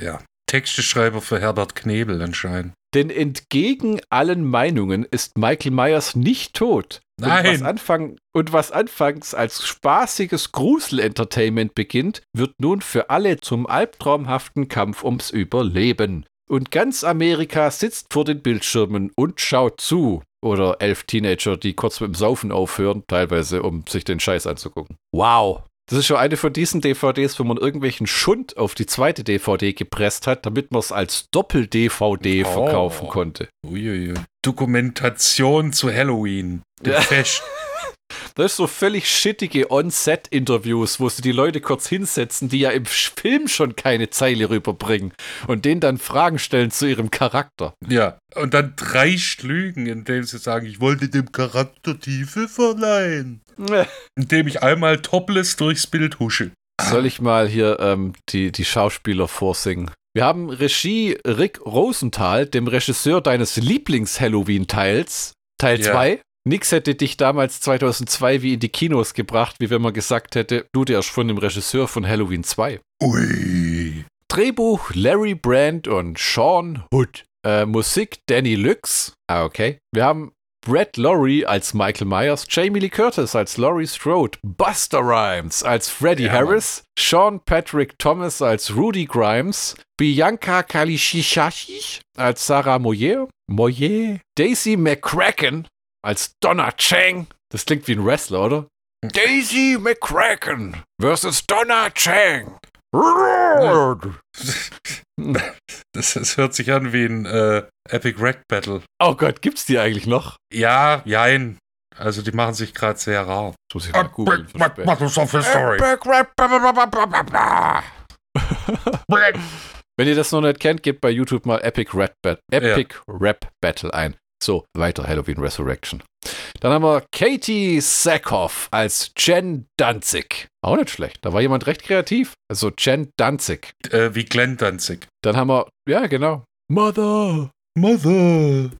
ja. Texteschreiber für Herbert Knebel anscheinend. Denn entgegen allen Meinungen ist Michael Myers nicht tot. Und was, Nein. Anfang, und was anfangs als spaßiges Grusel-Entertainment beginnt, wird nun für alle zum albtraumhaften Kampf ums Überleben. Und ganz Amerika sitzt vor den Bildschirmen und schaut zu. Oder elf Teenager, die kurz mit dem Saufen aufhören, teilweise, um sich den Scheiß anzugucken. Wow. Das ist schon eine von diesen DVDs, wo man irgendwelchen Schund auf die zweite DVD gepresst hat, damit man es als Doppel-DVD Oh. verkaufen konnte. Uiuiui. Dokumentation zu Halloween. Der Ja. Das ist so völlig shittige On-Set-Interviews, wo sie die Leute kurz hinsetzen, die ja im Film schon keine Zeile rüberbringen und denen dann Fragen stellen zu ihrem Charakter. Ja. Und dann dreist lügen, indem sie sagen, ich wollte dem Charakter Tiefe verleihen. Indem ich einmal topless durchs Bild husche. Soll ich mal hier ähm, die, die Schauspieler vorsingen? Wir haben Regie Rick Rosenthal, dem Regisseur deines Lieblings-Halloween-Teils, Teil Ja. 2. Nix hätte dich damals 2002 wie in die Kinos gebracht, wie wenn man gesagt hätte, du der ist von dem Regisseur von Halloween 2. Ui. Drehbuch Larry Brand und Sean Hood. Äh, Musik Danny Lux. Ah, okay. Wir haben Brett Laurie als Michael Myers, Jamie Lee Curtis als Laurie Strode, Buster Rhymes als Freddie Ja, Harris, Sean Patrick Thomas als Rudy Grimes, Bianca Kalishisashi als Sarah Moyer, Moyer, Daisy McCracken als Donna Chang. Das klingt wie ein Wrestler, oder? Daisy McCracken versus Donna Chang. Das, das hört sich an wie ein äh, Epic Rap Battle. Oh Gott, gibt's die eigentlich noch? Ja, jein. Also die machen sich gerade sehr rar. Das muss ich mal googeln. Wenn ihr das noch nicht kennt, gebt bei YouTube mal Epic Rap, Bat Epic Rap Battle ein. So, weiter Halloween Resurrection. Dann haben wir Katie Sackhoff als Jen Danzig. Auch nicht schlecht. Da war jemand recht kreativ. Also Jen Danzig. Äh, wie Glenn Danzig. Dann haben wir, ja, genau. Mother. Mother.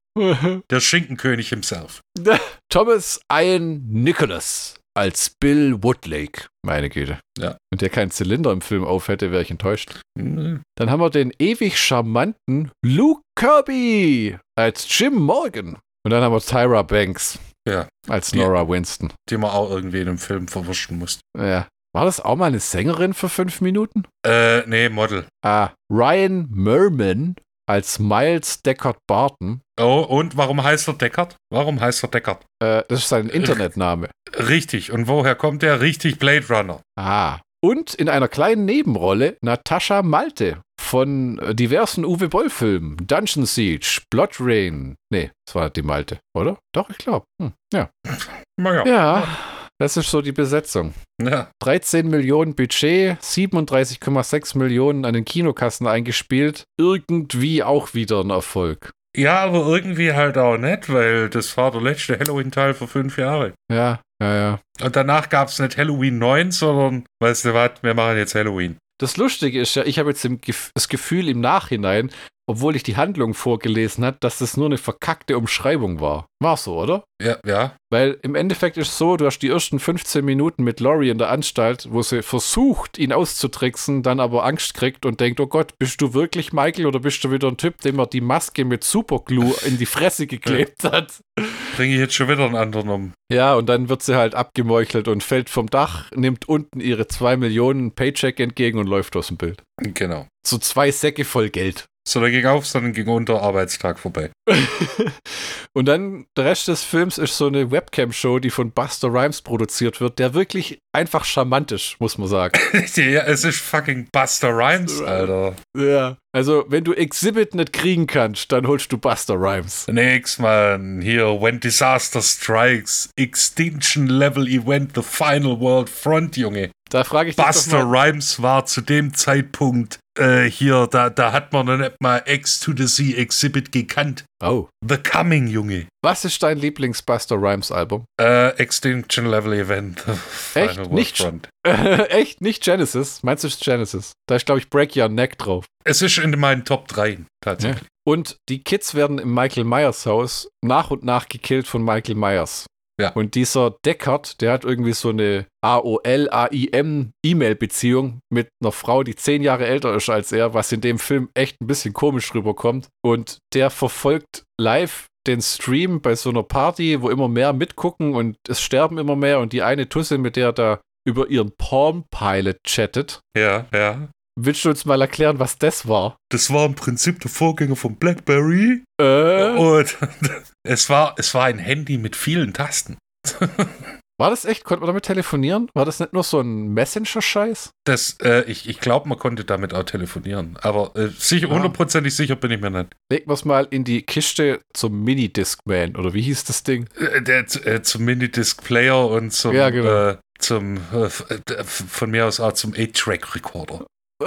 Der Schinkenkönig himself. Thomas Ian Nicholas als Bill Woodlake. Meine Güte. Ja. Wenn der keinen Zylinder im Film auf hätte, wäre ich enttäuscht. Hm, Dann haben wir den ewig charmanten Luke Kirby als Jim Morgan. Und dann haben wir Tyra Banks Ja, als Die- Nora Winston. die man auch irgendwie in einem Film verwischen muss. Ja. War das auch mal eine Sängerin für fünf Minuten? Äh, nee, Model. Ah, Ryan Merman als Miles Deckard Barton. Oh, und warum heißt er Deckard? Warum heißt er Deckard? Äh, das ist sein Internetname. Richtig. Und woher kommt der? Richtig Blade Runner. Ah. Und in einer kleinen Nebenrolle Natascha Malte von äh, diversen Uwe Boll-Filmen. Dungeon Siege, Blood Rain. Nee, das war die Malte, oder? Doch, ich glaube. Hm. Ja. Naja. ja, das ist so die Besetzung. Ja. 13 Millionen Budget, 37,6 Millionen an den Kinokassen eingespielt. Irgendwie auch wieder ein Erfolg. Ja, aber irgendwie halt auch nicht, weil das war der letzte Halloween-Teil vor fünf Jahren. Ja, ja, ja. Und danach gab es nicht Halloween 9, sondern, weißt du was, wir machen jetzt Halloween. Das Lustige ist ja, ich habe jetzt das Gefühl im Nachhinein, obwohl ich die Handlung vorgelesen habe, dass das nur eine verkackte Umschreibung war. War so, oder? Ja, ja. Weil im Endeffekt ist es so, du hast die ersten 15 Minuten mit Laurie in der Anstalt, wo sie versucht, ihn auszutricksen, dann aber Angst kriegt und denkt, oh Gott, bist du wirklich Michael oder bist du wieder ein Typ, dem er die Maske mit Superglue in die Fresse geklebt hat? Bringe ich jetzt schon wieder einen anderen um. Ja, und dann wird sie halt abgemeuchelt und fällt vom Dach, nimmt unten ihre 2 Millionen Paycheck entgegen und läuft aus dem Bild. Genau. So zwei Säcke voll Geld. So, dann ging auf, dann ging unter, Arbeitstag vorbei. und dann der Rest des Films ist so eine Webcam-Show, die von Buster Rhymes produziert wird, der wirklich einfach charmant ist, muss man sagen. ja, es ist fucking Buster Rhymes, Alter. ja. Also, wenn du Exhibit nicht kriegen kannst, dann holst du Buster Rhymes. Nix, man. Hier, when disaster strikes, extinction level event, the final world front, Junge. Da frage ich Buster Rhymes war zu dem Zeitpunkt äh, hier, da, da hat man nicht mal X to the Sea Exhibit gekannt. Oh, The Coming, Junge. was ist dein Lieblings-Buster Rhymes-Album? Äh, Extinction Level Event. Echt? Nicht-. Echt? Nicht Genesis? Meinst du, es ist Genesis? Da ist, glaube ich, Break Your Neck drauf. Es ist in meinen Top 3 tatsächlich. Und die Kids werden im Michael Myers Haus nach und nach gekillt von Michael Myers. Ja. Und dieser Deckard, der hat irgendwie so eine AOL, AIM E-Mail-Beziehung mit einer Frau, die zehn Jahre älter ist als er, was in dem Film echt ein bisschen komisch rüberkommt. Und der verfolgt live den Stream bei so einer Party, wo immer mehr mitgucken und es sterben immer mehr. Und die eine Tusse, mit der er da über ihren Palm Pilot chattet. Ja, ja. Willst du uns mal erklären, was das war? Das war im Prinzip der Vorgänger von BlackBerry. Äh, Und es war, es war ein Handy mit vielen Tasten. War das echt? Konnte man damit telefonieren? War das nicht nur so ein Messenger-Scheiß? Das, äh, ich ich glaube, man konnte damit auch telefonieren. Aber äh, sicher, Ja. hundertprozentig sicher bin ich mir nicht. Legen wir es mal in die Kiste zum Mini-Discman, oder wie hieß das Ding? Äh, der, äh, zum Minidisc-Player und zum, Ja, genau. äh, zum äh, von mir aus auch zum 8-Track-Recorder.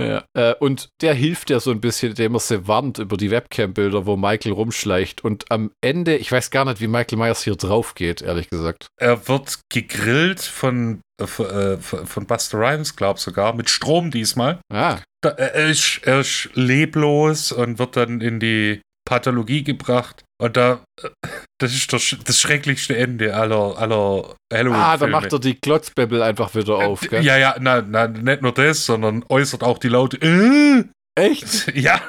ja. Äh, und der hilft ja so ein bisschen, indem er sie warnt über die Webcam-Bilder, wo Michael rumschleicht. Und am Ende, ich weiß gar nicht, wie Michael Myers hier drauf geht, ehrlich gesagt. Er wird gegrillt von, äh, von, äh, von Buster Rhymes, glaub sogar, mit Strom diesmal. Ah, Da, äh, er, ist, er ist leblos und wird dann in die Pathologie gebracht. Und da, äh, das ist das, das schrecklichste Ende aller, aller halloween ah da macht er die Klotzbäbbel einfach wieder auf, gell? Ja, ja, na, na, nicht nur das, sondern äußert auch die laute äh, Echt? Ja,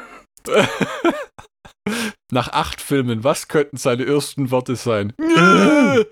Nach acht Filmen, was könnten seine ersten Worte sein? Äh.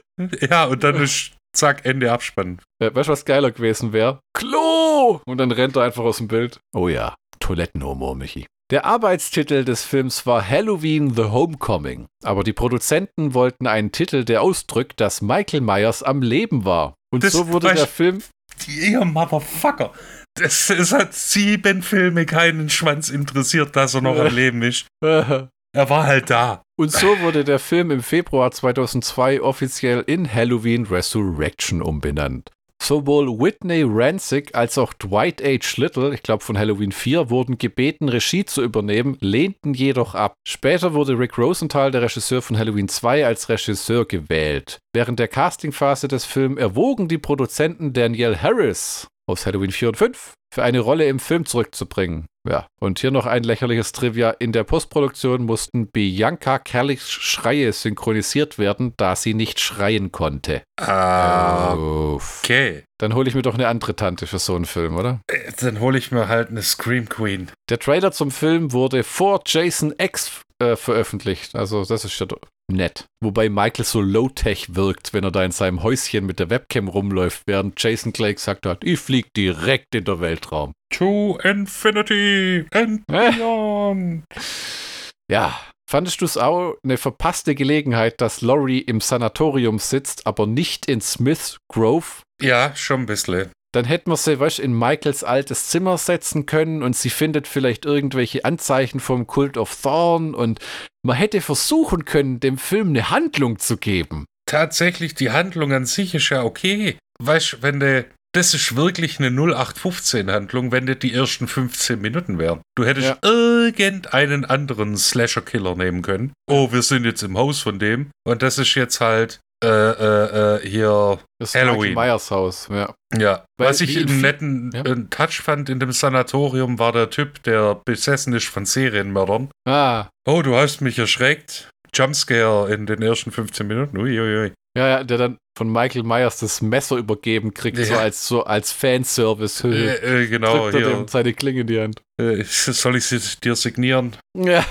ja, und dann ist zack, Ende Abspann. Äh, weißt du, was geiler gewesen wäre? Klo! Und dann rennt er einfach aus dem Bild. Oh ja, Toilettenhumor, Michi. Der Arbeitstitel des Films war Halloween The Homecoming, aber die Produzenten wollten einen Titel, der ausdrückt, dass Michael Myers am Leben war. Und Das so wurde der Film. Ihr Motherfucker. Das, es hat sieben Filme keinen Schwanz interessiert, dass er noch am Leben ist. Und Er war halt da. so wurde der Film im Februar 2002 offiziell in Halloween Resurrection umbenannt. Sowohl Whitney Rancic als auch Dwight H. Little, ich glaube von Halloween 4, wurden gebeten, Regie zu übernehmen, lehnten jedoch ab. Später wurde Rick Rosenthal, der Regisseur von Halloween 2, als Regisseur gewählt. Während der Castingphase des Films erwogen die Produzenten Danielle Harris aus Halloween 4 und 5 für eine Rolle im Film zurückzubringen. Ja, und hier noch ein lächerliches Trivia. In der Postproduktion mussten Bianca Kerlichs Schreie synchronisiert werden, da sie nicht schreien konnte. Ah, okay. Dann hole ich mir doch eine andere Tante für so einen Film, oder? Äh, Dann hole ich mir halt eine Scream Queen. Der Trailer zum Film wurde vor Jason X äh, veröffentlicht. Also, das ist doch nett. Wobei Michael so low-tech wirkt, wenn er da in seinem Häuschen mit der Webcam rumläuft, während Jason Clay gesagt hat, ich flieg direkt in den Weltraum. To Infinity and. Beyond. Ja. Fandest du es auch eine verpasste Gelegenheit, dass Laurie im Sanatorium sitzt, aber nicht in Smith Grove? Ja, schon ein bisschen. Dann hätten wir sie, weißt, in Michaels altes Zimmer setzen können und sie findet vielleicht irgendwelche Anzeichen vom Cult of Thorn und man hätte versuchen können, dem Film eine Handlung zu geben. Tatsächlich, die Handlung an sich ist ja okay. Weißt du, wenn du. Das ist wirklich eine 0815-Handlung, wenn das die ersten 15 Minuten wären. Du hättest Ja. irgendeinen anderen Slasher-Killer nehmen können. Oh, wir sind jetzt im Haus von dem. Und das ist jetzt halt äh, äh, äh, hier. Das Halloween. Michael Myers Haus, ja. Ja, Weil was ich einen netten Ja. äh, Touch fand in dem Sanatorium, war der Typ, der besessen ist von Serienmördern. Ah, Oh, du hast mich erschreckt. Jumpscare in den ersten 15 Minuten. Uiuiui. ja, ja, der dann von Michael Myers das Messer übergeben kriegt, so Ja. als so als Fanservice. Äh, äh, genau, Drückt er hier. dem seine Klinge in die Hand. Äh, soll ich sie dir signieren? Ja,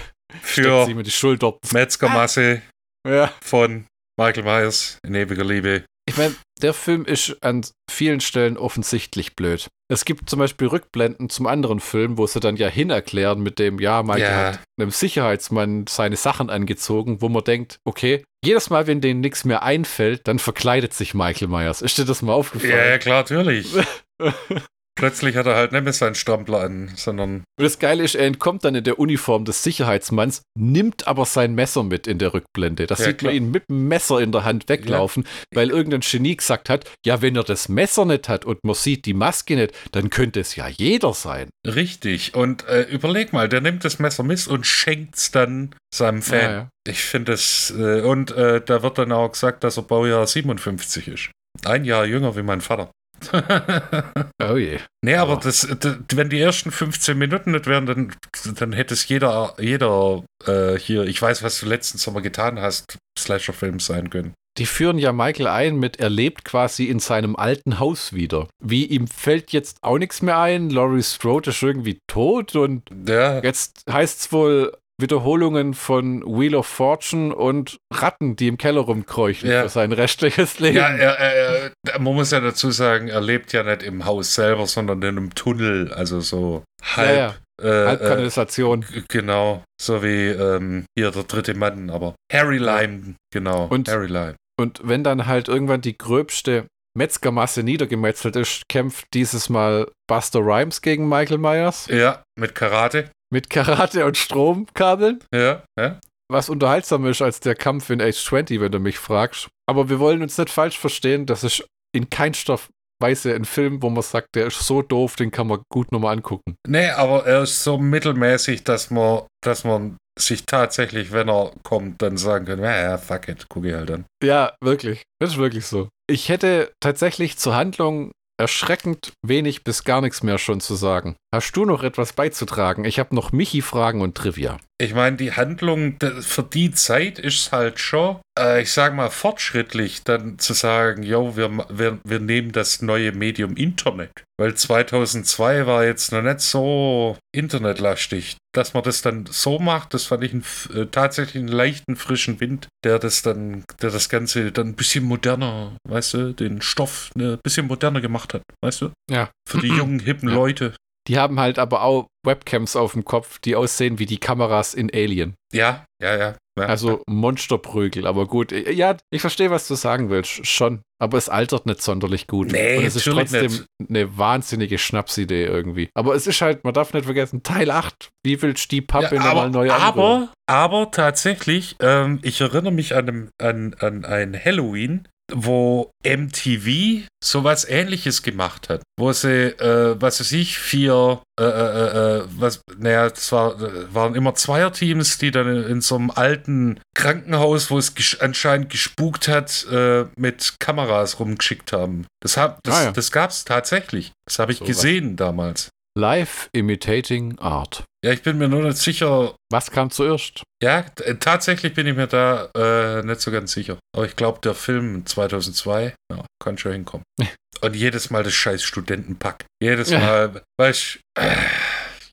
Für sie mit die Schulter. Metzgermasse Ja. von Michael Myers in ewiger Liebe. Ich meine, der Film ist an vielen Stellen offensichtlich blöd. Es gibt zum Beispiel Rückblenden zum anderen Film, wo sie dann ja hin erklären mit dem, ja, Michael Ja. hat einem Sicherheitsmann seine Sachen angezogen, wo man denkt, okay, jedes Mal, wenn denen nichts mehr einfällt, dann verkleidet sich Michael Myers. Ist dir das mal Ja, ja, aufgefallen? klar, natürlich. Plötzlich hat er halt nicht mehr seinen Strampler an, sondern Und das Geile ist, er entkommt dann in der Uniform des Sicherheitsmanns, nimmt aber sein Messer mit in der Rückblende. Da Ja, sieht klar. man ihn mit dem Messer in der Hand weglaufen, weil irgendein Genie gesagt hat, ja, wenn er das Messer nicht hat und man sieht die Maske nicht, dann könnte es ja jeder sein. richtig. Und äh, überleg mal, der nimmt das Messer mit und schenkt's dann seinem Fan. Ja, ja. Ich finde das, äh, und äh, da wird dann auch gesagt, dass er Baujahr 57 ist. Ein Jahr jünger wie mein Vater. Oh je. nee, aber Ja. das, d- wenn die ersten 15 Minuten nicht wären, dann, dann hätte es jeder, jeder äh, hier, ich weiß, was du letzten Sommer getan hast, Slasher-Film sein können. Die führen ja Michael ein mit, er lebt quasi in seinem alten Haus wieder. Wie ihm fällt jetzt auch nichts mehr ein, Laurie Strode ist irgendwie tot und Ja, jetzt heißt es wohl Wiederholungen von Wheel of Fortune und Ratten, die im Keller rumkräuchen Ja. für sein restliches Leben. ja er, er, er, man muss ja dazu sagen, er lebt ja nicht im Haus selber, sondern in einem Tunnel, also so halb. ja. Äh, äh, Halbkanalisation. g- genau, so wie ähm, hier der dritte Mann, aber Harry Lime, genau, Und- Harry Lime. Und wenn dann halt irgendwann die gröbste Metzgermasse niedergemetzelt ist, kämpft dieses Mal Buster Rhymes gegen Michael Myers Ja, mit Karate. Mit Karate und Stromkabeln. Ja, ja. was unterhaltsamer ist als der Kampf in Age 20, wenn du mich fragst. Aber wir wollen uns nicht falsch verstehen, das ist in keinster Weise ein Film, wo man sagt, der ist so doof, den kann man gut nochmal angucken. Nee, aber er ist so mittelmäßig, dass man, dass man sich tatsächlich, wenn er kommt, dann sagen kann, ja, ja, fuck it, guck ich halt an. Ja, wirklich. Das ist wirklich so. Ich hätte tatsächlich zur Handlung erschreckend wenig bis gar nichts mehr schon zu sagen. Hast du noch etwas beizutragen? Ich habe noch Michi-Fragen und Trivia. Ich meine, die Handlung für die Zeit ist halt schon, äh, ich sag mal, fortschrittlich, dann zu sagen, yo, wir, wir, wir nehmen das neue Medium Internet. Weil 2002 war jetzt noch nicht so internetlastig. Dass man das dann so macht, das fand ich einen, äh, tatsächlich einen leichten, frischen Wind, der das dann, der das Ganze dann ein bisschen moderner, weißt du, den Stoff ne, ein bisschen moderner gemacht hat, weißt du? Ja. Für die jungen, hippen Ja. Leute. Die haben halt aber auch Webcams auf dem Kopf, die aussehen wie die Kameras in Alien. Ja, ja, ja. ja. Also Monsterprügel, aber gut. Ja, ich verstehe, was du sagen willst, schon. Aber es altert nicht sonderlich gut. Nee, Und es ist trotzdem nicht. eine wahnsinnige Schnapsidee irgendwie. Aber es ist halt, man darf nicht vergessen, Teil 8. Wie willst du die Pappe Ja, nochmal aber, neu anrühren? aber, aber tatsächlich, ähm, ich erinnere mich an, einem, an, an ein Halloween, wo MTV sowas ähnliches gemacht hat. Wo sie, äh, was weiß ich, vier, äh, äh, äh, was, naja, das war, äh, waren immer Zweierteams, die dann in, in so einem alten Krankenhaus, wo es ges anscheinend gespukt hat, äh, mit Kameras rumgeschickt haben. Das, hab, das, Ah, ja. das gab es tatsächlich. Das habe ich So was. gesehen damals. Live Imitating Art. Ja, ich bin mir nur nicht sicher, Was kam zuerst? Ja, tatsächlich bin ich mir da äh, nicht so ganz sicher. Aber ich glaube, der Film 2002 ja, kann schon hinkommen. Und jedes Mal das scheiß Studentenpack. Jedes Ja. Mal, weißt du, äh,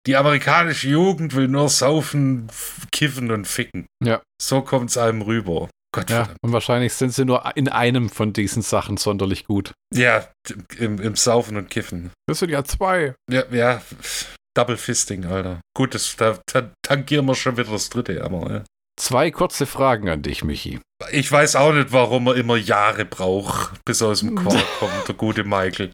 die amerikanische Jugend will nur saufen, kiffen und ficken. Ja. So kommt es einem rüber. Gott Ja, verdammt. und wahrscheinlich sind sie nur in einem von diesen Sachen sonderlich gut. Ja, im, im Saufen und Kiffen. Das sind ja zwei. Ja, ja, Double Fisting, Alter. Gut, das, da, da tankieren wir schon wieder das dritte, aber ja. Zwei kurze Fragen an dich, Michi. Ich weiß auch nicht, warum er immer Jahre braucht, bis er aus dem Quark kommt, der gute Michael.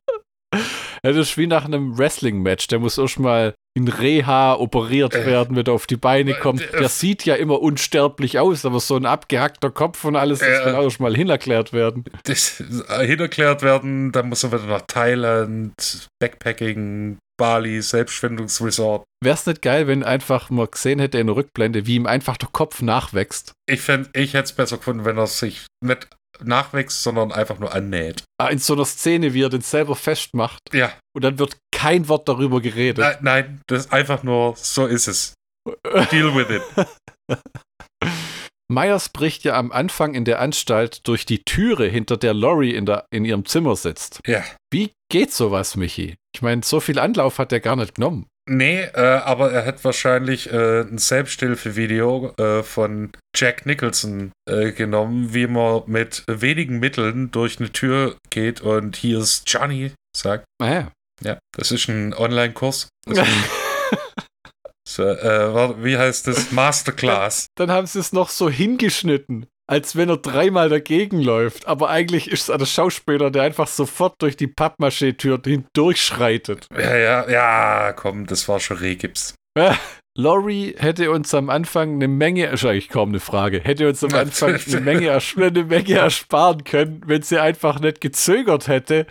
Das ist wie nach einem Wrestling-Match. Der muss erstmal in Reha operiert Äh. werden, wenn er auf die Beine kommt. Äh. Der sieht ja immer unsterblich aus, aber so ein abgehackter Kopf und alles, das Äh. kann auch erstmal hinerklärt werden. Das äh, hinerklärt werden, dann muss er wieder nach Thailand, Backpacking, Bali, Selbstfindungsresort. Wäre es nicht geil, wenn einfach man gesehen hätte in der Rückblende, wie ihm einfach der Kopf nachwächst? Ich, fänd, ich hätte es besser gefunden, wenn er sich nicht nachwächst, sondern einfach nur annäht. Ah, In so einer Szene, wie er den selber festmacht Ja, und dann wird kein Wort darüber geredet. nein, nein, das ist einfach nur, so ist es. Deal with it. Myers bricht ja am Anfang in der Anstalt durch die Türe, hinter der Laurie in, der, in ihrem Zimmer sitzt. Ja. Wie geht sowas, Michi? Ich meine, so viel Anlauf hat er gar nicht genommen. Nee, äh, aber er hat wahrscheinlich äh, ein Selbsthilfevideo äh, von Jack Nicholson äh, genommen, wie man mit wenigen Mitteln durch eine Tür geht und hier ist Johnny, sagt. Naja. Ja, das ist ein Online-Kurs. So, äh, wie heißt das? Masterclass. Dann haben sie es noch so hingeschnitten, als wenn er dreimal dagegen läuft. Aber eigentlich ist es der Schauspieler, der einfach sofort durch die Pappmaché-Tür hindurchschreitet. Ja, ja, ja, komm, das war schon Rehgips. Laurie hätte uns am Anfang eine Menge, ist eigentlich kaum eine Frage, hätte uns am Anfang eine Menge, eine Menge ersparen können, wenn sie einfach nicht gezögert hätte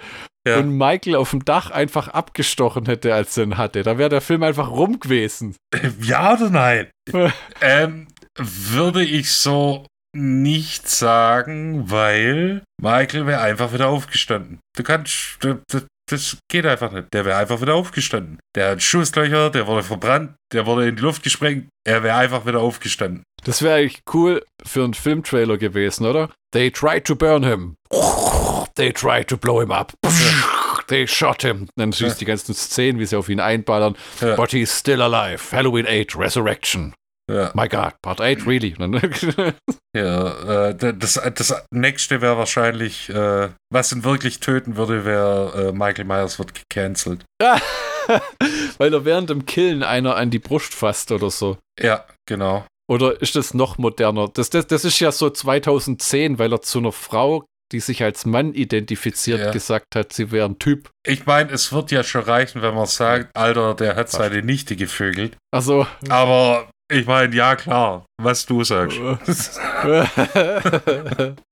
Ja. und Michael auf dem Dach einfach abgestochen hätte, als er ihn hatte. Da wäre der Film einfach rum gewesen. Ja oder nein? ähm, würde ich so nicht sagen, weil Michael wäre einfach wieder aufgestanden. Du kannst, du, das geht einfach nicht. Der wäre einfach wieder aufgestanden. Der hat Schusslöcher, der wurde verbrannt, der wurde in die Luft gesprengt. Er wäre einfach wieder aufgestanden. Das wäre eigentlich cool für einen Filmtrailer gewesen, oder? They tried to burn him. They tried to blow him up. They shot him. Dann siehst du die ganzen Szenen, wie sie auf ihn einballern. Ja. But he's still alive. Halloween 8, Resurrection. Ja, My God, Part 8, really? Ja äh, das, das nächste wäre wahrscheinlich, äh, was ihn wirklich töten würde, wäre äh, Michael Myers wird gecancelt. Weil er während dem Killen einer an die Brust fasst oder so. Ja, genau. Oder ist das noch moderner? Das, das, das ist ja so 2010, weil er zu einer Frau, die sich als Mann identifiziert, Ja. gesagt hat, sie wäre ein Typ. Ich meine, es wird ja schon reichen, wenn man sagt, Alter, der hat seine Nichte gevögelt. Also. Aber ich meine, ja klar, was du sagst.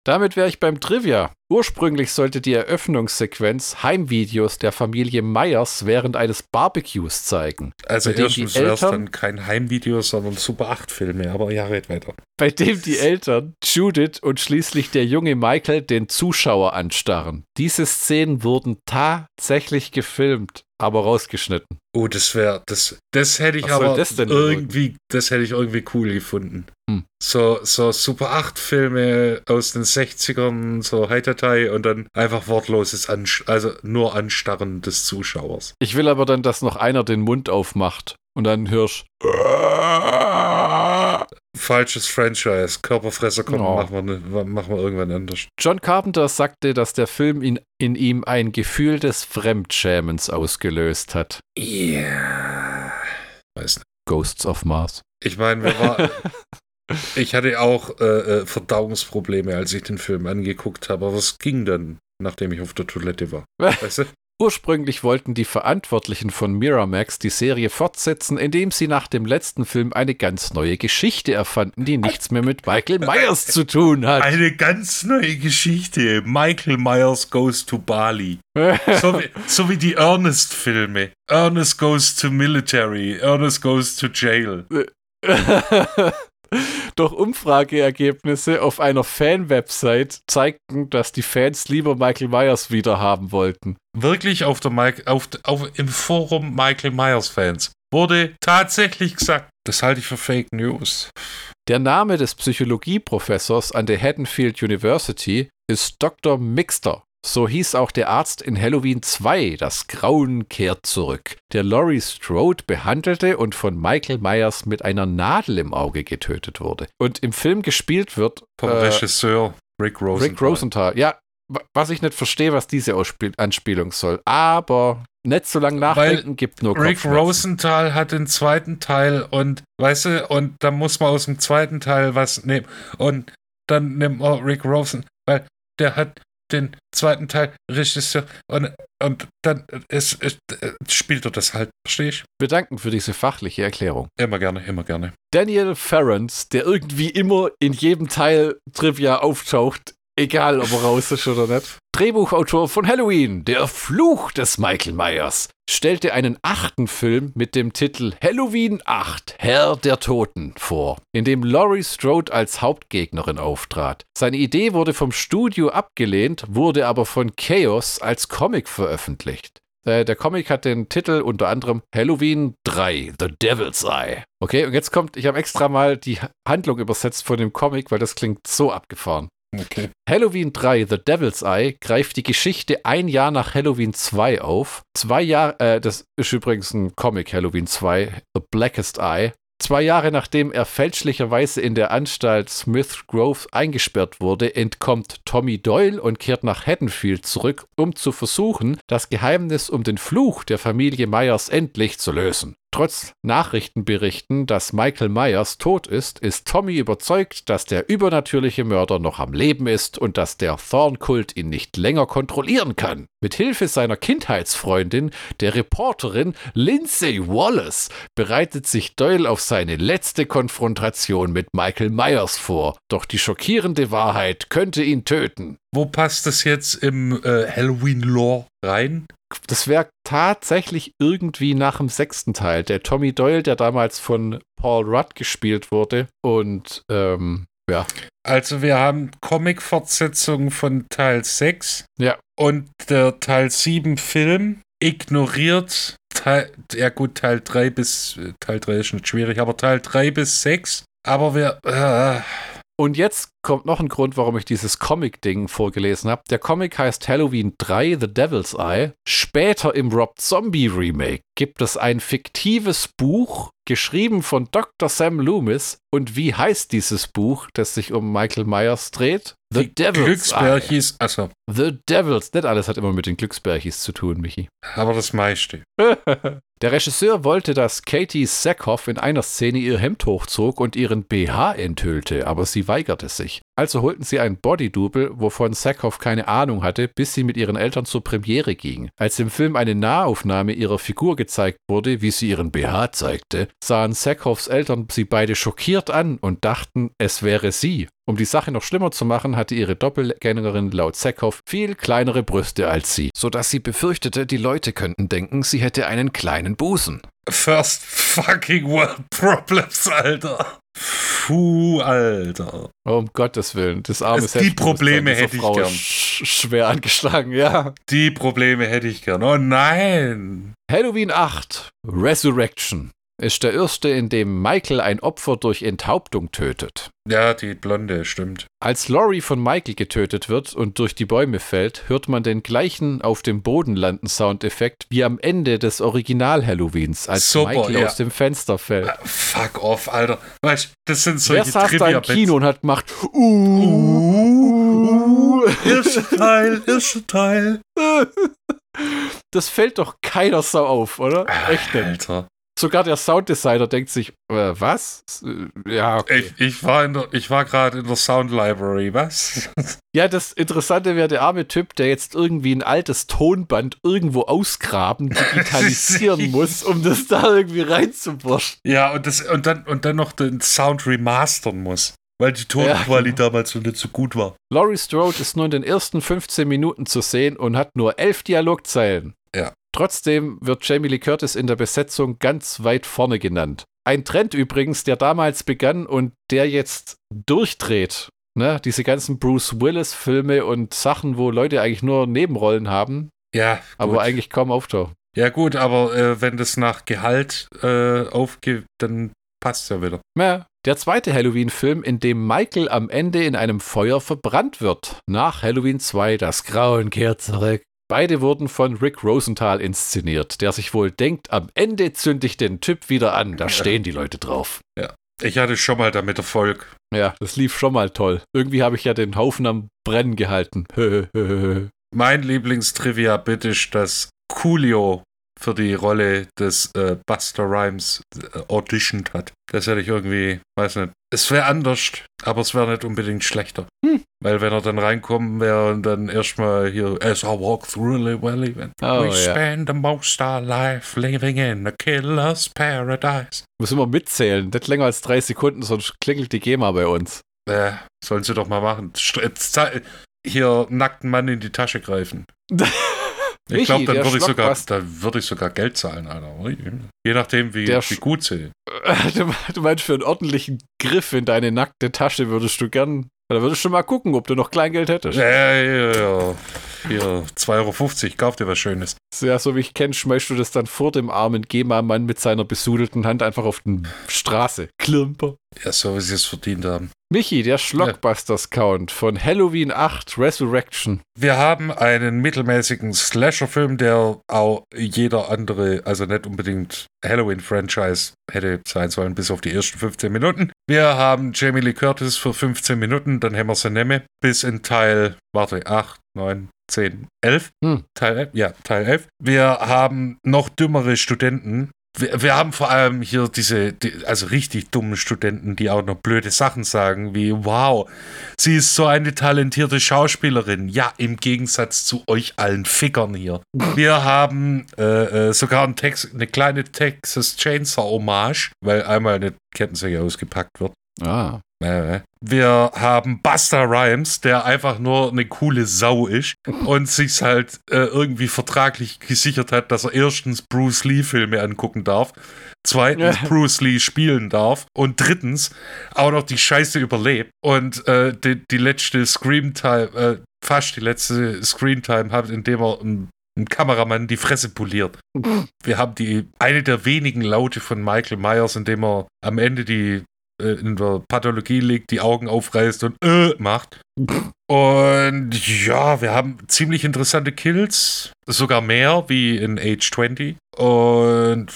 Damit wäre ich beim Trivia. Ursprünglich sollte die Eröffnungssequenz Heimvideos der Familie Myers während eines Barbecues zeigen, Also erstens wäre es dann kein Heimvideo, sondern Super 8 Filme, aber ja, red weiter. bei dem die Eltern Judith und schließlich der junge Michael den Zuschauer anstarren. Diese Szenen wurden tatsächlich gefilmt, aber rausgeschnitten. Oh, das wäre, das, das hätte ich Was aber das irgendwie, das hätte ich irgendwie cool gefunden. Hm. So, so Super 8 Filme aus den 60ern, so Heitertei und dann einfach wortloses, Ansch also nur Anstarren des Zuschauers. Ich will aber dann, dass noch einer den Mund aufmacht und dann hörst falsches Franchise. Körperfresser kommt, Oh. machen, wir, ne- machen wir irgendwann anders. John Carpenter sagte, dass der Film in, in ihm ein Gefühl des Fremdschämens ausgelöst hat. Ja. Weiß nicht. Ghosts of Mars. Ich meine, wir war, ich hatte auch äh, äh, Verdauungsprobleme, als ich den Film angeguckt habe, aber es ging dann, nachdem ich auf der Toilette war. Weißt du? Ursprünglich wollten die Verantwortlichen von Miramax die Serie fortsetzen, indem sie nach dem letzten Film eine ganz neue Geschichte erfanden, die nichts mehr mit Michael Myers zu tun hat. Eine ganz neue Geschichte. Michael Myers goes to Bali. So wie, so wie die Ernest-Filme. Ernest goes to military. Ernest goes to jail. Doch Umfrageergebnisse auf einer Fan-Website zeigten, dass die Fans lieber Michael Myers wiederhaben wollten. Wirklich auf der Mike, auf, auf, im Forum Michael Myers Fans wurde tatsächlich gesagt. Das halte ich für Fake News. Der Name des Psychologieprofessors an der Haddonfield University ist Dr. Mixter. So hieß auch der Arzt in Halloween 2, das Grauen kehrt zurück, der Laurie Strode behandelte und von Michael Myers mit einer Nadel im Auge getötet wurde. Und im Film gespielt wird Vom äh, Regisseur Rick Rosenthal. Rick Rosenthal. Ja, wa- was ich nicht verstehe, was diese Ausspiel Anspielung soll. Aber nicht so lange nachdenken gibt nur Rick. Rosenthal hat den zweiten Teil und, weißt du, und da muss man aus dem zweiten Teil was nehmen. Und dann nimmt man Rick Rosen, weil der hat den zweiten Teil Regisseur und, und dann ist, ist, spielt er das halt, verstehe ich? bedanken für diese fachliche Erklärung. Immer gerne, immer gerne. Daniel Ferrens, der irgendwie immer in jedem Teil Trivia auftaucht, egal ob er raus ist oder nicht. Drehbuchautor von Halloween, der Fluch des Michael Myers, stellte einen achten Film mit dem Titel Halloween 8, Herr der Toten vor, in dem Laurie Strode als Hauptgegnerin auftrat. Seine Idee wurde vom Studio abgelehnt, wurde aber von Chaos als Comic veröffentlicht. Äh, Der Comic hat den Titel unter anderem Halloween 3, The Devil's Eye. Okay, und jetzt kommt, ich habe extra mal die Handlung übersetzt von dem Comic, weil das klingt so abgefahren. Okay. Halloween 3, The Devil's Eye, greift die Geschichte ein Jahr nach Halloween 2 auf. Zwei Jahre, äh, das ist übrigens ein Comic, Halloween 2, The Blackest Eye. Zwei Jahre nachdem er fälschlicherweise in der Anstalt Smith Grove eingesperrt wurde, entkommt Tommy Doyle und kehrt nach Haddonfield zurück, um zu versuchen, das Geheimnis um den Fluch der Familie Myers endlich zu lösen. Trotz Nachrichtenberichten, dass Michael Myers tot ist, ist Tommy überzeugt, dass der übernatürliche Mörder noch am Leben ist und dass der Thorn-Kult ihn nicht länger kontrollieren kann. Mit Hilfe seiner Kindheitsfreundin, der Reporterin Lindsay Wallace, bereitet sich Doyle auf seine letzte Konfrontation mit Michael Myers vor. Doch die schockierende Wahrheit könnte ihn töten. Wo passt das jetzt im äh, Halloween-Lore rein? Das wäre tatsächlich irgendwie nach dem sechsten Teil. Der Tommy Doyle, der damals von Paul Rudd gespielt wurde. Und ähm, ja. Also wir haben Comic-Fortsetzung von Teil 6 Ja. und der Teil 7 Film ignoriert Teil, ja gut, Teil 3 bis, äh, Teil 3 ist nicht schwierig, aber Teil 3 bis 6, aber wir, äh, Und jetzt kommt noch ein Grund, warum ich dieses Comic-Ding vorgelesen habe. Der Comic heißt Halloween 3 The Devil's Eye. Später im Rob Zombie Remake gibt es ein fiktives Buch, geschrieben von Dr. Sam Loomis. Und wie heißt dieses Buch, das sich um Michael Myers dreht? The die Devil's Eye. Glücksbärchis, also, The Devils. Nicht alles hat immer mit den Glücksbärchis zu tun, Michi. aber das meiste. Der Regisseur wollte, dass Katie Sackhoff in einer Szene ihr Hemd hochzog und ihren BH enthüllte, aber sie weigerte sich. Also holten sie ein Bodydouble, wovon Sackhoff keine Ahnung hatte, bis sie mit ihren Eltern zur Premiere ging. Als im Film eine Nahaufnahme ihrer Figur gezeigt wurde, wie sie ihren BH zeigte, sahen Sackhoffs Eltern sie beide schockiert an und dachten, es wäre sie. Um die Sache noch schlimmer zu machen, hatte ihre Doppelgängerin laut Sackhoff viel kleinere Brüste als sie, sodass sie befürchtete, die Leute könnten denken, sie hätte einen kleinen Busen. First fucking world problems, Alter. Puh, Alter. Um Gottes Willen, das arme Also die Probleme hätte ich Frau gern. sch schwer angeschlagen, ja. Die Probleme hätte ich gern. Oh nein. Halloween 8, Resurrection. Ist der erste, in dem Michael ein Opfer durch Enthauptung tötet. Ja, die Blonde, stimmt. Als Laurie von Michael getötet wird und durch die Bäume fällt, hört man den gleichen auf dem Boden landen Soundeffekt wie am Ende des Original-Halloweens, als Super, Michael ja. aus dem Fenster fällt. Ah, Fuck off, Alter. Weißt das sind Wer solche saß da im Kino und hat gemacht, uh, Erster Teil, erster Teil. Das fällt doch keiner Sau auf, oder? Echt nicht. Alter. Sogar der Sounddesigner denkt sich, äh, was? Äh, Ja, okay. Ich, ich war, in der- ich war gerade in der Sound Library, was? Ja, das Interessante wäre der arme Typ, der jetzt irgendwie ein altes Tonband irgendwo ausgraben, digitalisieren muss, um das da irgendwie reinzuburschen. Ja, und, das, und, dann, und dann noch den Sound remastern muss. Weil die Tonqualität Ja, damals so nicht so gut war. Laurie Strode ist nur in den ersten 15 Minuten zu sehen und hat nur elf Dialogzeilen. Ja. Trotzdem wird Jamie Lee Curtis in der Besetzung ganz weit vorne genannt. Ein Trend übrigens, der damals begann und der jetzt durchdreht. Ne? Diese ganzen Bruce Willis-Filme und Sachen, wo Leute eigentlich nur Nebenrollen haben, Ja, aber gut. eigentlich kaum auftauchen. ja gut, aber äh, wenn das nach Gehalt äh, aufgeht, dann passt ja wieder. Ja. Der zweite Halloween-Film, in dem Michael am Ende in einem Feuer verbrannt wird. Nach Halloween 2, das Grauen kehrt zurück. Beide wurden von Rick Rosenthal inszeniert, der sich wohl denkt, am Ende zünde ich den Typ wieder an, da stehen die Leute drauf. Ich hatte schon mal damit Erfolg. Ja, das lief schon mal toll. Irgendwie habe ich ja den Haufen am Brennen gehalten. Mein Lieblingstrivia bitte ist, dass Coolio für die Rolle des äh, Buster Rhymes äh, auditioned hat. Das hätte ich irgendwie, weiß nicht. Es wäre anders, aber es wäre nicht unbedingt schlechter. Hm. Weil wenn er dann reinkommen wäre und dann erstmal hier, as I walk through the valley, Oh, we ja. spend the most our life living in a killer's paradise. Muss immer mitzählen, nicht länger als drei Sekunden, sonst klingelt die GEMA bei uns. Äh, sollen sie doch mal machen. Zei- Hier nackten Mann in die Tasche greifen. Ich glaube, dann würde ich, sogar, würde ich sogar Geld zahlen, Alter. Je nachdem, wie, Der wie gut sie. Du du meinst, für einen ordentlichen Griff in deine nackte Tasche würdest du gern, da würdest du mal gucken, ob du noch Kleingeld hättest. Ja, ja, ja. Hier, 2,50 Euro, kauf dir was Schönes. Ja, so wie ich kenne, schmeißt du das dann vor dem armen GEMA-Mann mit seiner besudelten Hand einfach auf die Straße. Klimper. Ja, so wie sie es verdient haben. Michi, der Schlockbusters-Count von Halloween 8 Resurrection. Wir haben einen mittelmäßigen Slasher-Film, der auch jeder andere, also nicht unbedingt Halloween-Franchise hätte sein sollen, bis auf die ersten 15 Minuten. Wir haben Jamie Lee Curtis für 15 Minuten, dann haben wir sie nemme, bis in Teil, warte, 8, 9, 10, 11. Hm. Teil 11, ja, Teil 11. Wir haben noch dümmere Studenten. Wir, wir haben vor allem hier diese, die, also richtig dummen Studenten, die auch noch blöde Sachen sagen, wie, wow, sie ist so eine talentierte Schauspielerin. Ja, im Gegensatz zu euch allen Fickern hier. Wir haben äh, äh, sogar einen Tex eine kleine Texas Chainsaw Hommage, weil einmal eine Kettensäge ausgepackt wird. Ah. Äh, Wir haben Buster Rhymes, der einfach nur eine coole Sau ist und sich halt äh, irgendwie vertraglich gesichert hat, dass er erstens Bruce Lee Filme angucken darf, zweitens Ja. Bruce Lee spielen darf und drittens auch noch die Scheiße überlebt und äh, die, die letzte Screamtime, äh, fast die letzte Screamtime hat, indem er ein ein Kameramann die Fresse poliert. Wir haben die eine der wenigen Laute von Michael Myers, indem er am Ende die in der Pathologie liegt, die Augen aufreißt und äh, macht. Und ja, wir haben ziemlich interessante Kills, sogar mehr wie in Age 20. Und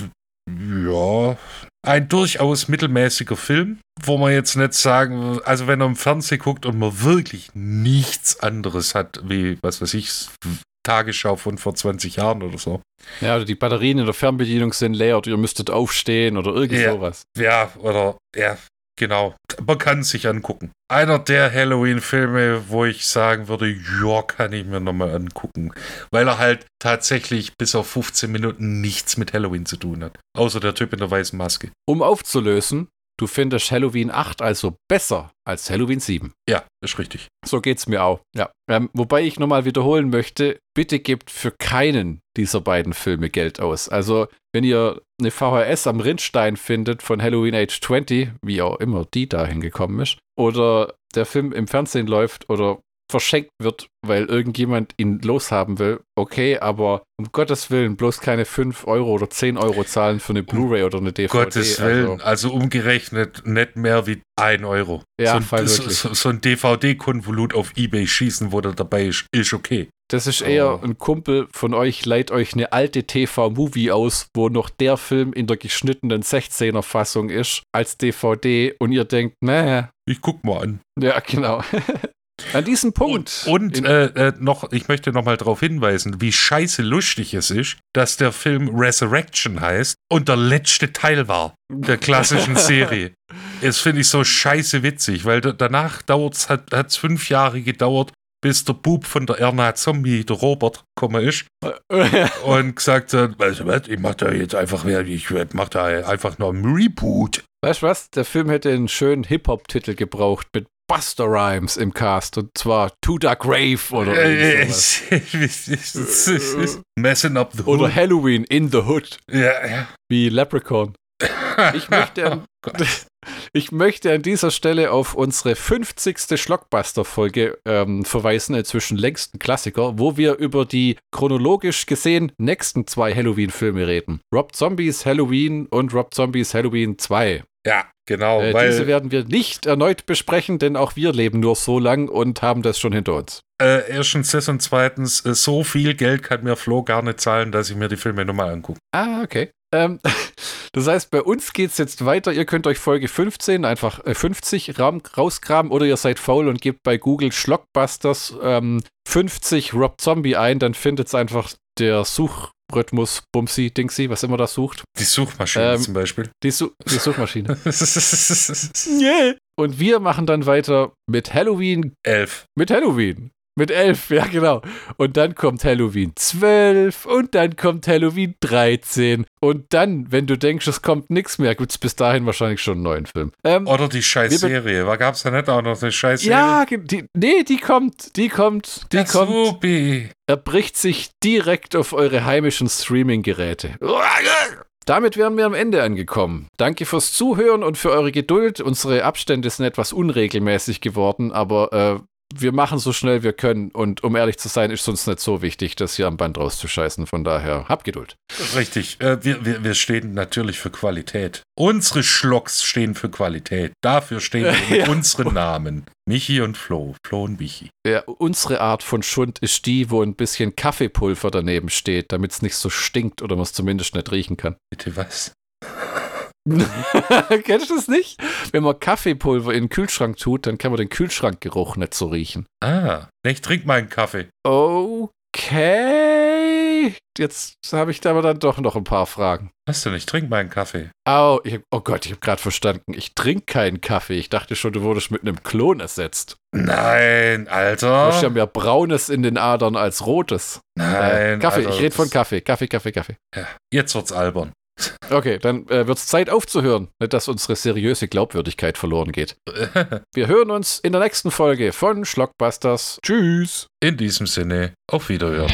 ja, ein durchaus mittelmäßiger Film, wo man jetzt nicht sagen, also wenn er im Fernsehen guckt und man wirklich nichts anderes hat, wie, was weiß ich, Tagesschau von vor 20 Jahren oder so. Ja, oder die Batterien in der Fernbedienung sind leer oder ihr müsstet aufstehen oder irgend Ja. sowas. Ja, oder, ja, genau. Man kann es sich angucken. Einer der Halloween-Filme, wo ich sagen würde, ja, kann ich mir nochmal angucken. Weil er halt tatsächlich bis auf 15 Minuten nichts mit Halloween zu tun hat. Außer der Typ in der weißen Maske. Um aufzulösen, du findest Halloween 8 also besser als Halloween 7. Ja, ist richtig. So geht's mir auch. Ja. Ähm, wobei ich nochmal wiederholen möchte, bitte gebt für keinen dieser beiden Filme Geld aus. Also, wenn ihr eine VHS am Rindstein findet von Halloween Age 20, wie auch immer die da hingekommen ist, oder der Film im Fernsehen läuft oder verschenkt wird, weil irgendjemand ihn loshaben will, okay, aber um Gottes Willen bloß keine 5 Euro oder 10 Euro zahlen für eine Blu-ray oder eine DVD. Gottes Willen, also, also umgerechnet nicht mehr wie 1 Euro. Ja, so, ein, so, so ein DVD-Konvolut auf Ebay schießen, wo der dabei ist, ist okay. Das ist eher Oh. ein Kumpel von euch, leiht euch eine alte TV-Movie aus, wo noch der Film in der geschnittenen 16er-Fassung ist, als DVD und ihr denkt, naja, Ich guck mal an. ja, genau. An diesem Punkt. Und in- äh, äh, noch, ich möchte noch mal darauf hinweisen, wie scheiße lustig es ist, dass der Film Resurrection heißt und der letzte Teil war der klassischen Serie. Das finde ich so scheiße witzig, weil da, danach dauert's, hat es fünf Jahre gedauert, bis der Bub von der Erna Zombie, der Robert, gekommen ist und gesagt hat, weißt du was, ich mach da jetzt einfach, ich mach da einfach noch ein Reboot. Weißt du was? Der Film hätte einen schönen Hip-Hop-Titel gebraucht mit Buster Rhymes im Cast und zwar To the Grave oder Äh. Messing up the Oder hood. Halloween in the Hood, Ja, ja. wie Leprechaun. Ich möchte, an, ich möchte an dieser Stelle auf unsere 50. Schlockbuster-Folge ähm, verweisen, inzwischen längsten Klassiker, wo wir über die chronologisch gesehen nächsten zwei Halloween-Filme reden. Rob Zombies Halloween und Rob Zombies Halloween 2. Ja, genau, Äh, weil diese werden wir nicht erneut besprechen, denn auch wir leben nur so lang und haben das schon hinter uns. äh, erstens das und zweitens, äh, so viel Geld kann mir Flo gar nicht zahlen, dass ich mir die Filme nochmal angucke. Ah, okay. Ähm, das heißt, bei uns geht es jetzt weiter. Ihr könnt euch Folge 15 einfach äh, 50 Raum rausgraben oder ihr seid faul und gebt bei Google Schlockbusters ähm, 50 Rob Zombie ein, dann findet es einfach der Suchrhythmus Bumsi Dingsy, was immer das sucht. Die Suchmaschine Ähm, zum Beispiel. Die, Su die Suchmaschine. yeah. Und wir machen dann weiter mit Halloween Elf. Mit Halloween. Mit 11, ja genau. Und dann kommt Halloween 12 und dann kommt Halloween 13. Und dann, wenn du denkst, es kommt nichts mehr, gibt es bis dahin wahrscheinlich schon einen neuen Film. Ähm, Oder die Scheißserie. War gab's da nicht auch noch eine Scheißserie? ja, die, nee, die kommt, die kommt, die Der kommt. Supi. Er bricht sich direkt auf eure heimischen Streaming-Geräte. Damit wären wir am Ende angekommen. Danke fürs Zuhören und für eure Geduld. Unsere Abstände sind etwas unregelmäßig geworden, aber äh, wir machen so schnell wir können. Und um ehrlich zu sein, ist es uns nicht so wichtig, das hier am Band rauszuscheißen. Von daher, habt Geduld. Richtig. Äh, wir, wir, wir stehen natürlich für Qualität. Unsere Schlocks stehen für Qualität. Dafür stehen wir mit Ja. unseren Namen. Michi und Flo. Flo und Michi. Ja, unsere Art von Schund ist die, wo ein bisschen Kaffeepulver daneben steht, damit es nicht so stinkt oder man es zumindest nicht riechen kann. Bitte was? Kennst du das nicht? Wenn man Kaffeepulver in den Kühlschrank tut, dann kann man den Kühlschrankgeruch nicht so riechen. Ah, ich trink meinen Kaffee. Okay. Jetzt habe ich da aber dann doch noch ein paar Fragen. Was denn? Ich trink meinen Kaffee. Au, ich oh Gott, ich habe gerade verstanden. Ich trinke keinen Kaffee. Ich dachte schon, du wurdest mit einem Klon ersetzt. Nein, Du hast ja Alter. mehr Braunes in den Adern als Rotes. Äh, Nein. Kaffee, Alter, ich rede von Kaffee. Kaffee, Kaffee, Kaffee. Ja, jetzt wird's albern. Okay, dann äh, wird es Zeit aufzuhören. Nicht, dass unsere seriöse Glaubwürdigkeit verloren geht. Wir hören uns in der nächsten Folge von Schlockbusters. Tschüss. In diesem Sinne, auf Wiederhören.